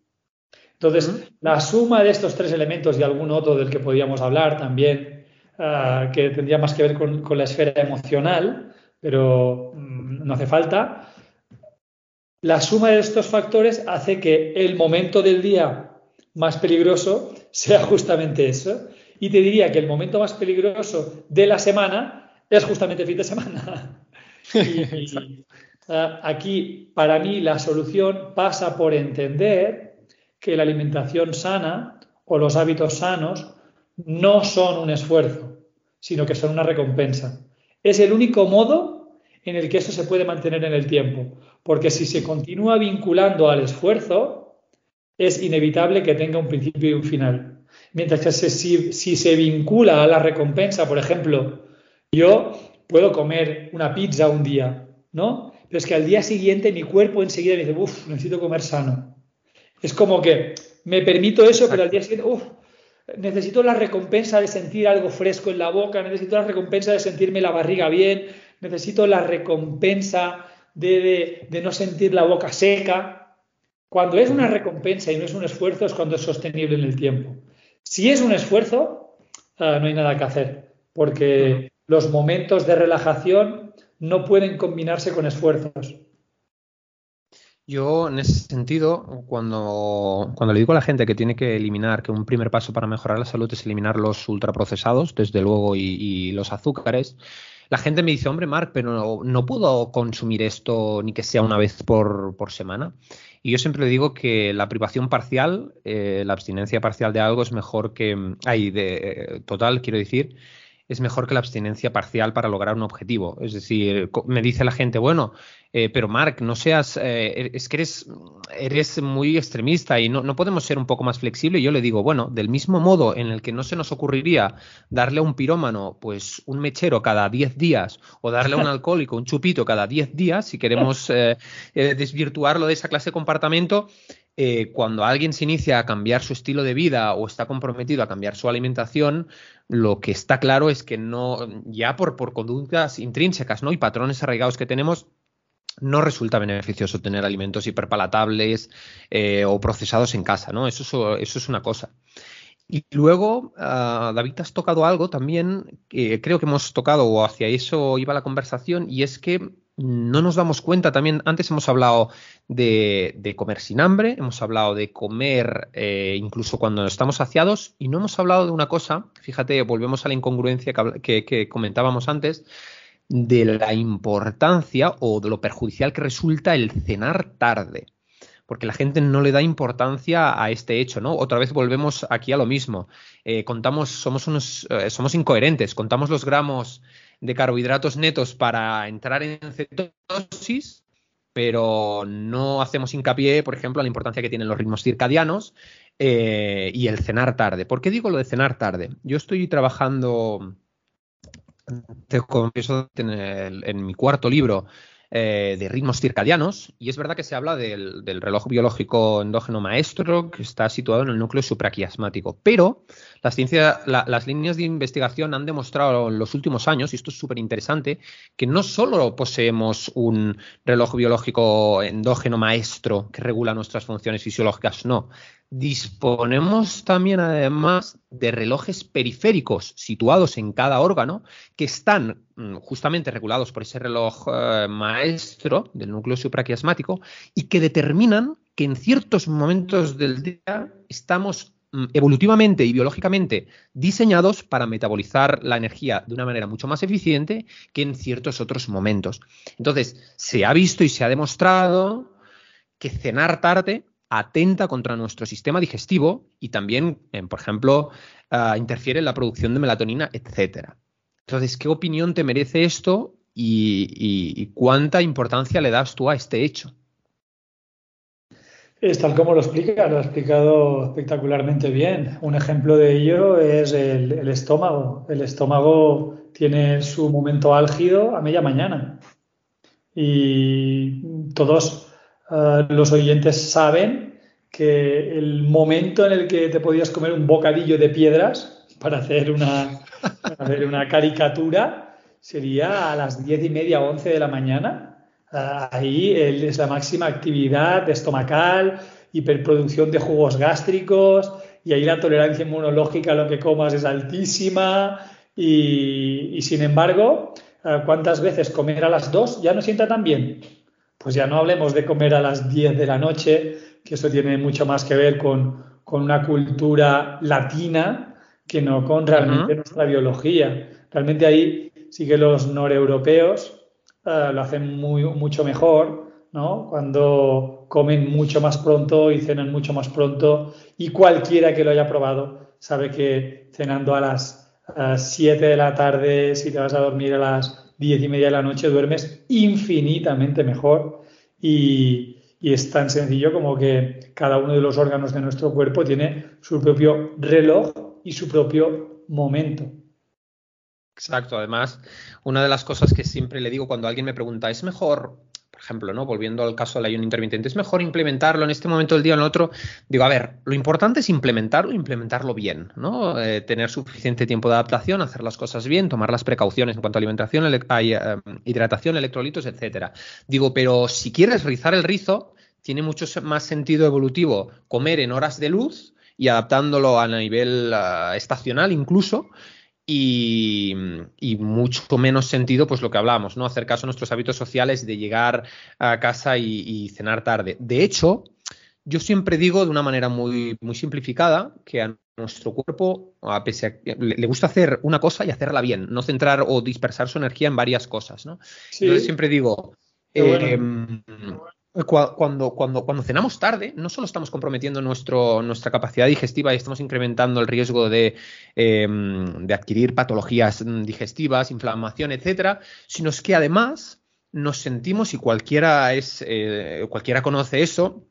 Entonces, la suma de estos tres elementos y algún otro del que podríamos hablar también, ah, que tendría más que ver con, con la esfera emocional, pero mm, no hace falta, la suma de estos factores hace que el momento del día más peligroso sea justamente eso. Y te diría que el momento más peligroso de la semana es justamente el fin de semana. aquí, para mí, la solución pasa por entender que la alimentación sana o los hábitos sanos no son un esfuerzo, sino que son una recompensa. Es el único modo en el que eso se puede mantener en el tiempo, porque si se continúa vinculando al esfuerzo, es inevitable que tenga un principio y un final. Mientras que si, se vincula a la recompensa, por ejemplo, yo puedo comer una pizza un día, ¿no? Pero es que al día siguiente mi cuerpo enseguida me dice, uff, necesito comer sano. Es como que me permito eso, pero al día siguiente, uff, necesito la recompensa de sentir algo fresco en la boca, necesito la recompensa de sentirme la barriga bien, necesito la recompensa de no sentir la boca seca. Cuando es una recompensa y no es un esfuerzo es cuando es sostenible en el tiempo. Si es un esfuerzo, ah, no hay nada que hacer, porque los momentos de relajación no pueden combinarse con esfuerzos. Yo, en ese sentido, cuando, cuando le digo a la gente que tiene que eliminar, que un primer paso para mejorar la salud es eliminar los ultraprocesados, desde luego, y, los azúcares, la gente me dice, hombre, Marc, pero no, puedo consumir esto ni que sea una vez por, por semana. Y yo siempre digo que la privación parcial, eh, la abstinencia parcial de algo es mejor que. Hay de total, quiero decir, es mejor que la abstinencia parcial para lograr un objetivo. Es decir, me dice la gente, bueno, eh, pero Mark, no seas, eh, es que eres, eres muy extremista y no, no podemos ser un poco más flexibles. Yo le digo, bueno, del mismo modo en el que no se nos ocurriría darle a un pirómano pues un mechero cada 10 días o darle a un alcohólico un chupito cada 10 días, si queremos eh, desvirtuarlo de esa clase de comportamiento, eh, cuando alguien se inicia a cambiar su estilo de vida o está comprometido a cambiar su alimentación, lo que está claro es que no, ya por, por conductas intrínsecas ¿no? y patrones arraigados que tenemos, no resulta beneficioso tener alimentos hiperpalatables eh, o procesados en casa, ¿no? Eso, eso es una cosa. Y luego, uh, David, has tocado algo también, que creo que hemos tocado o hacia eso iba la conversación, y es que no nos damos cuenta también, antes hemos hablado de, comer sin hambre, hemos hablado de comer eh, incluso cuando estamos saciados y no hemos hablado de una cosa, fíjate, volvemos a la incongruencia que, comentábamos antes, de la importancia o de lo perjudicial que resulta el cenar tarde porque la gente no le da importancia a este hecho, ¿no? Otra vez volvemos aquí a lo mismo. Eh, contamos, somos unos, eh, somos incoherentes, contamos los gramos de carbohidratos netos para entrar en cetosis, pero no hacemos hincapié, por ejemplo, en la importancia que tienen los ritmos circadianos eh, y el cenar tarde. ¿Por qué digo lo de cenar tarde? Yo estoy trabajando, te confieso, en mi cuarto libro eh, de ritmos circadianos, y es verdad que se habla del, reloj biológico endógeno maestro que está situado en el núcleo supraquiasmático, pero la ciencia, las líneas de investigación han demostrado en los últimos años, y esto es súper interesante, que no solo poseemos un reloj biológico endógeno maestro que regula nuestras funciones fisiológicas, no, Disponemos también además de relojes periféricos situados en cada órgano que están mm, justamente regulados por ese reloj eh, maestro del núcleo supraquiasmático y que determinan que en ciertos momentos del día estamos mm, evolutivamente y biológicamente diseñados para metabolizar la energía de una manera mucho más eficiente que en ciertos otros momentos. Entonces, se ha visto y se ha demostrado que cenar tarde atenta contra nuestro sistema digestivo y también, eh, por ejemplo, ah, interfiere en la producción de melatonina, etcétera. Entonces, ¿qué opinión te merece esto y, cuánta importancia le das tú a este hecho? Es tal como lo explica, lo ha explicado espectacularmente bien. Un ejemplo de ello es el, estómago. El estómago tiene su momento álgido a media mañana. Y todos eh, los oyentes saben que el momento en el que te podías comer un bocadillo de piedras para hacer una, hacer una caricatura sería a las diez y media, once de la mañana. Eh, ahí es la máxima actividad estomacal, hiperproducción de jugos gástricos y ahí la tolerancia inmunológica a lo que comas es altísima y, y sin embargo, eh, ¿cuántas veces comer a las dos ya no sienta tan bien? Pues ya no hablemos de comer a las 10 de la noche, que eso tiene mucho más que ver con, una cultura latina que no con realmente nuestra biología. Realmente ahí sí que los noreuropeos eh, lo hacen muy, mucho mejor, ¿no? Cuando comen mucho más pronto y cenan mucho más pronto y cualquiera que lo haya probado sabe que cenando a las 7 de la tarde, si te vas a dormir a las diez y media de la noche duermes infinitamente mejor y, es tan sencillo como que cada uno de los órganos de nuestro cuerpo tiene su propio reloj y su propio momento. Exacto, además, una de las cosas que siempre le digo cuando alguien me pregunta, ¿es mejor ejemplo, ¿no? Volviendo al caso del ayuno intermitente, es mejor implementarlo en este momento del día o en otro. Digo, a ver, lo importante es implementarlo, implementarlo bien, ¿no? Eh, tener suficiente tiempo de adaptación, hacer las cosas bien, tomar las precauciones en cuanto a alimentación, hay, eh, hidratación, electrolitos, etcétera. Digo, pero si quieres rizar el rizo, tiene mucho más sentido evolutivo comer en horas de luz y adaptándolo a nivel eh, estacional incluso, y, mucho menos sentido, pues lo que hablábamos, ¿no? Hacer caso a nuestros hábitos sociales de llegar a casa y, cenar tarde. De hecho, yo siempre digo de una manera muy, muy simplificada que a nuestro cuerpo, a pesar le, gusta hacer una cosa y hacerla bien, no centrar o dispersar su energía en varias cosas, ¿no? Entonces siempre digo, em, cuando, cuando, cuando cenamos tarde, no solo estamos comprometiendo nuestro, nuestra capacidad digestiva y estamos incrementando el riesgo de, em, de adquirir patologías digestivas, inflamación, etcétera, sino es que además nos sentimos, y cualquiera es, eh, cualquiera conoce eso,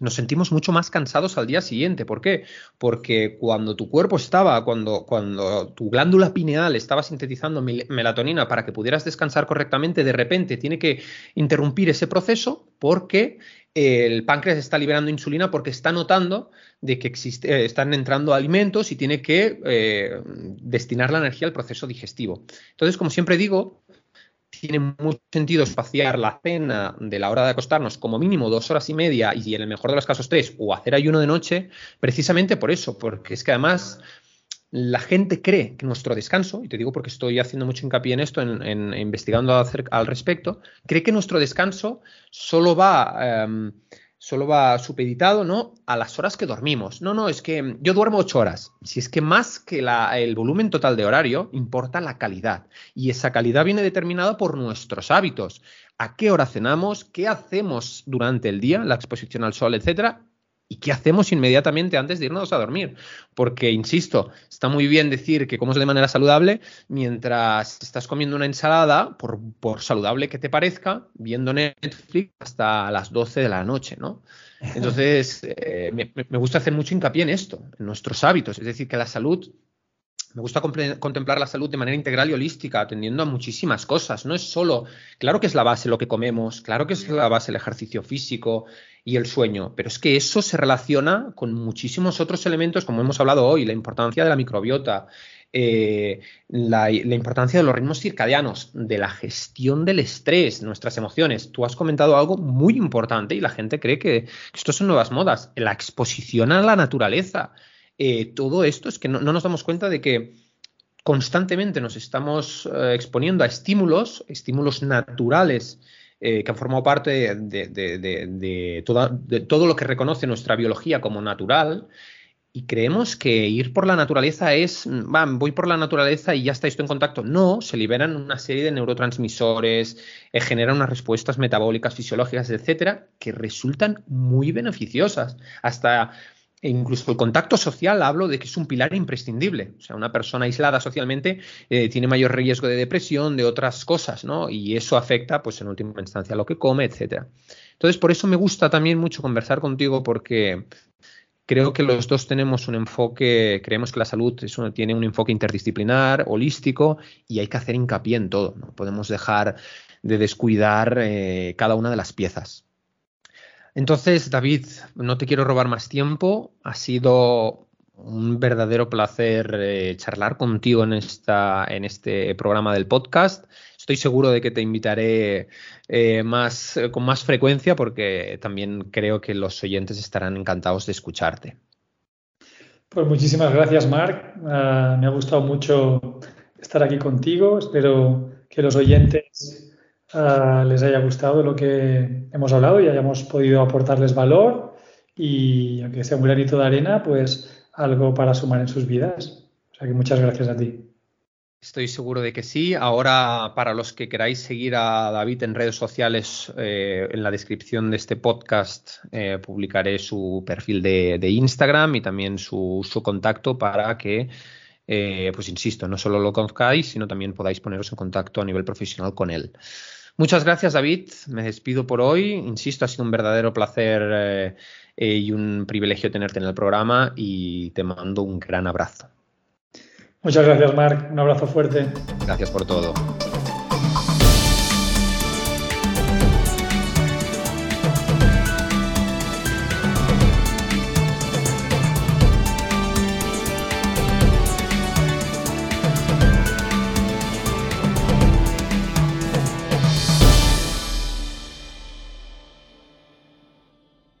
nos sentimos mucho más cansados al día siguiente. ¿Por qué? Porque cuando tu cuerpo estaba, cuando, cuando tu glándula pineal estaba sintetizando melatonina para que pudieras descansar correctamente, de repente tiene que interrumpir ese proceso porque el páncreas está liberando insulina porque está notando de que eh, están entrando alimentos y tiene que eh, destinar la energía al proceso digestivo. Entonces, como siempre digo, tiene mucho sentido espaciar la cena de la hora de acostarnos como mínimo dos horas y media y en el mejor de los casos tres o hacer ayuno de noche precisamente por eso, porque es que además la gente cree que nuestro descanso, y te digo porque estoy haciendo mucho hincapié en esto, en, investigando al respecto, cree que nuestro descanso solo va... Em, solo va supeditado ¿no? a las horas que dormimos. No, no, es que yo duermo ocho horas. Si es que más que el volumen total de horario, importa la calidad. Y esa calidad viene determinada por nuestros hábitos. ¿A qué hora cenamos? ¿Qué hacemos durante el día? La exposición al sol, etcétera. ¿Y qué hacemos inmediatamente antes de irnos a dormir? Porque, insisto, está muy bien decir que comes de manera saludable mientras estás comiendo una ensalada, por, saludable que te parezca, viendo Netflix hasta las 12 de la noche, ¿no? Entonces, eh, me, me, gusta hacer mucho hincapié en esto, en nuestros hábitos. Es decir, que la salud me gusta contemplar la salud de manera integral y holística, atendiendo a muchísimas cosas. No es solo, claro que es la base lo que comemos, claro que es la base el ejercicio físico y el sueño, pero es que eso se relaciona con muchísimos otros elementos, como hemos hablado hoy, la importancia de la microbiota, eh, la, importancia de los ritmos circadianos, de la gestión del estrés, nuestras emociones. Tú has comentado algo muy importante y la gente cree que, esto son nuevas modas, la exposición a la naturaleza. Eh, todo esto es que no, nos damos cuenta de que constantemente nos estamos eh, exponiendo a estímulos, estímulos naturales eh, que han formado parte de, todo lo que reconoce nuestra biología como natural. Y creemos que ir por la naturaleza es, voy por la naturaleza y ya está esto en contacto. No, se liberan una serie de neurotransmisores, generan unas respuestas metabólicas, fisiológicas, etcétera, que resultan muy beneficiosas. Hasta e incluso el contacto social hablo de que es un pilar imprescindible. O sea, una persona aislada socialmente eh, tiene mayor riesgo de depresión, de otras cosas, ¿no? Y eso afecta, pues en última instancia, a lo que come, etcétera. Entonces, por eso me gusta también mucho conversar contigo, porque creo que los dos tenemos un enfoque, creemos que la salud tiene un enfoque interdisciplinar, holístico, y hay que hacer hincapié en todo. No podemos dejar de descuidar eh, cada una de las piezas. Entonces, David, no te quiero robar más tiempo. Ha sido un verdadero placer eh, charlar contigo en, esta, en este programa del podcast. Estoy seguro de que te invitaré eh, más, con más frecuencia porque también creo que los oyentes estarán encantados de escucharte. Pues muchísimas gracias, Marc. Ah, me ha gustado mucho estar aquí contigo. Espero que los oyentes les haya gustado lo que hemos hablado y hayamos podido aportarles valor y aunque sea un granito de arena, pues algo para sumar en sus vidas. O que muchas gracias a ti. Estoy seguro de que sí. Ahora, para los que queráis seguir a David en redes sociales, eh, en la descripción de este podcast eh, publicaré su perfil de, Instagram y también su, contacto para que, eh, pues insisto, no solo lo conozcáis, sino también podáis poneros en contacto a nivel profesional con él. Muchas gracias, David. Me despido por hoy. Insisto, ha sido un verdadero placer eh, eh, y un privilegio tenerte en el programa y te mando un gran abrazo. Muchas gracias, Marc. Un abrazo fuerte. Gracias por todo.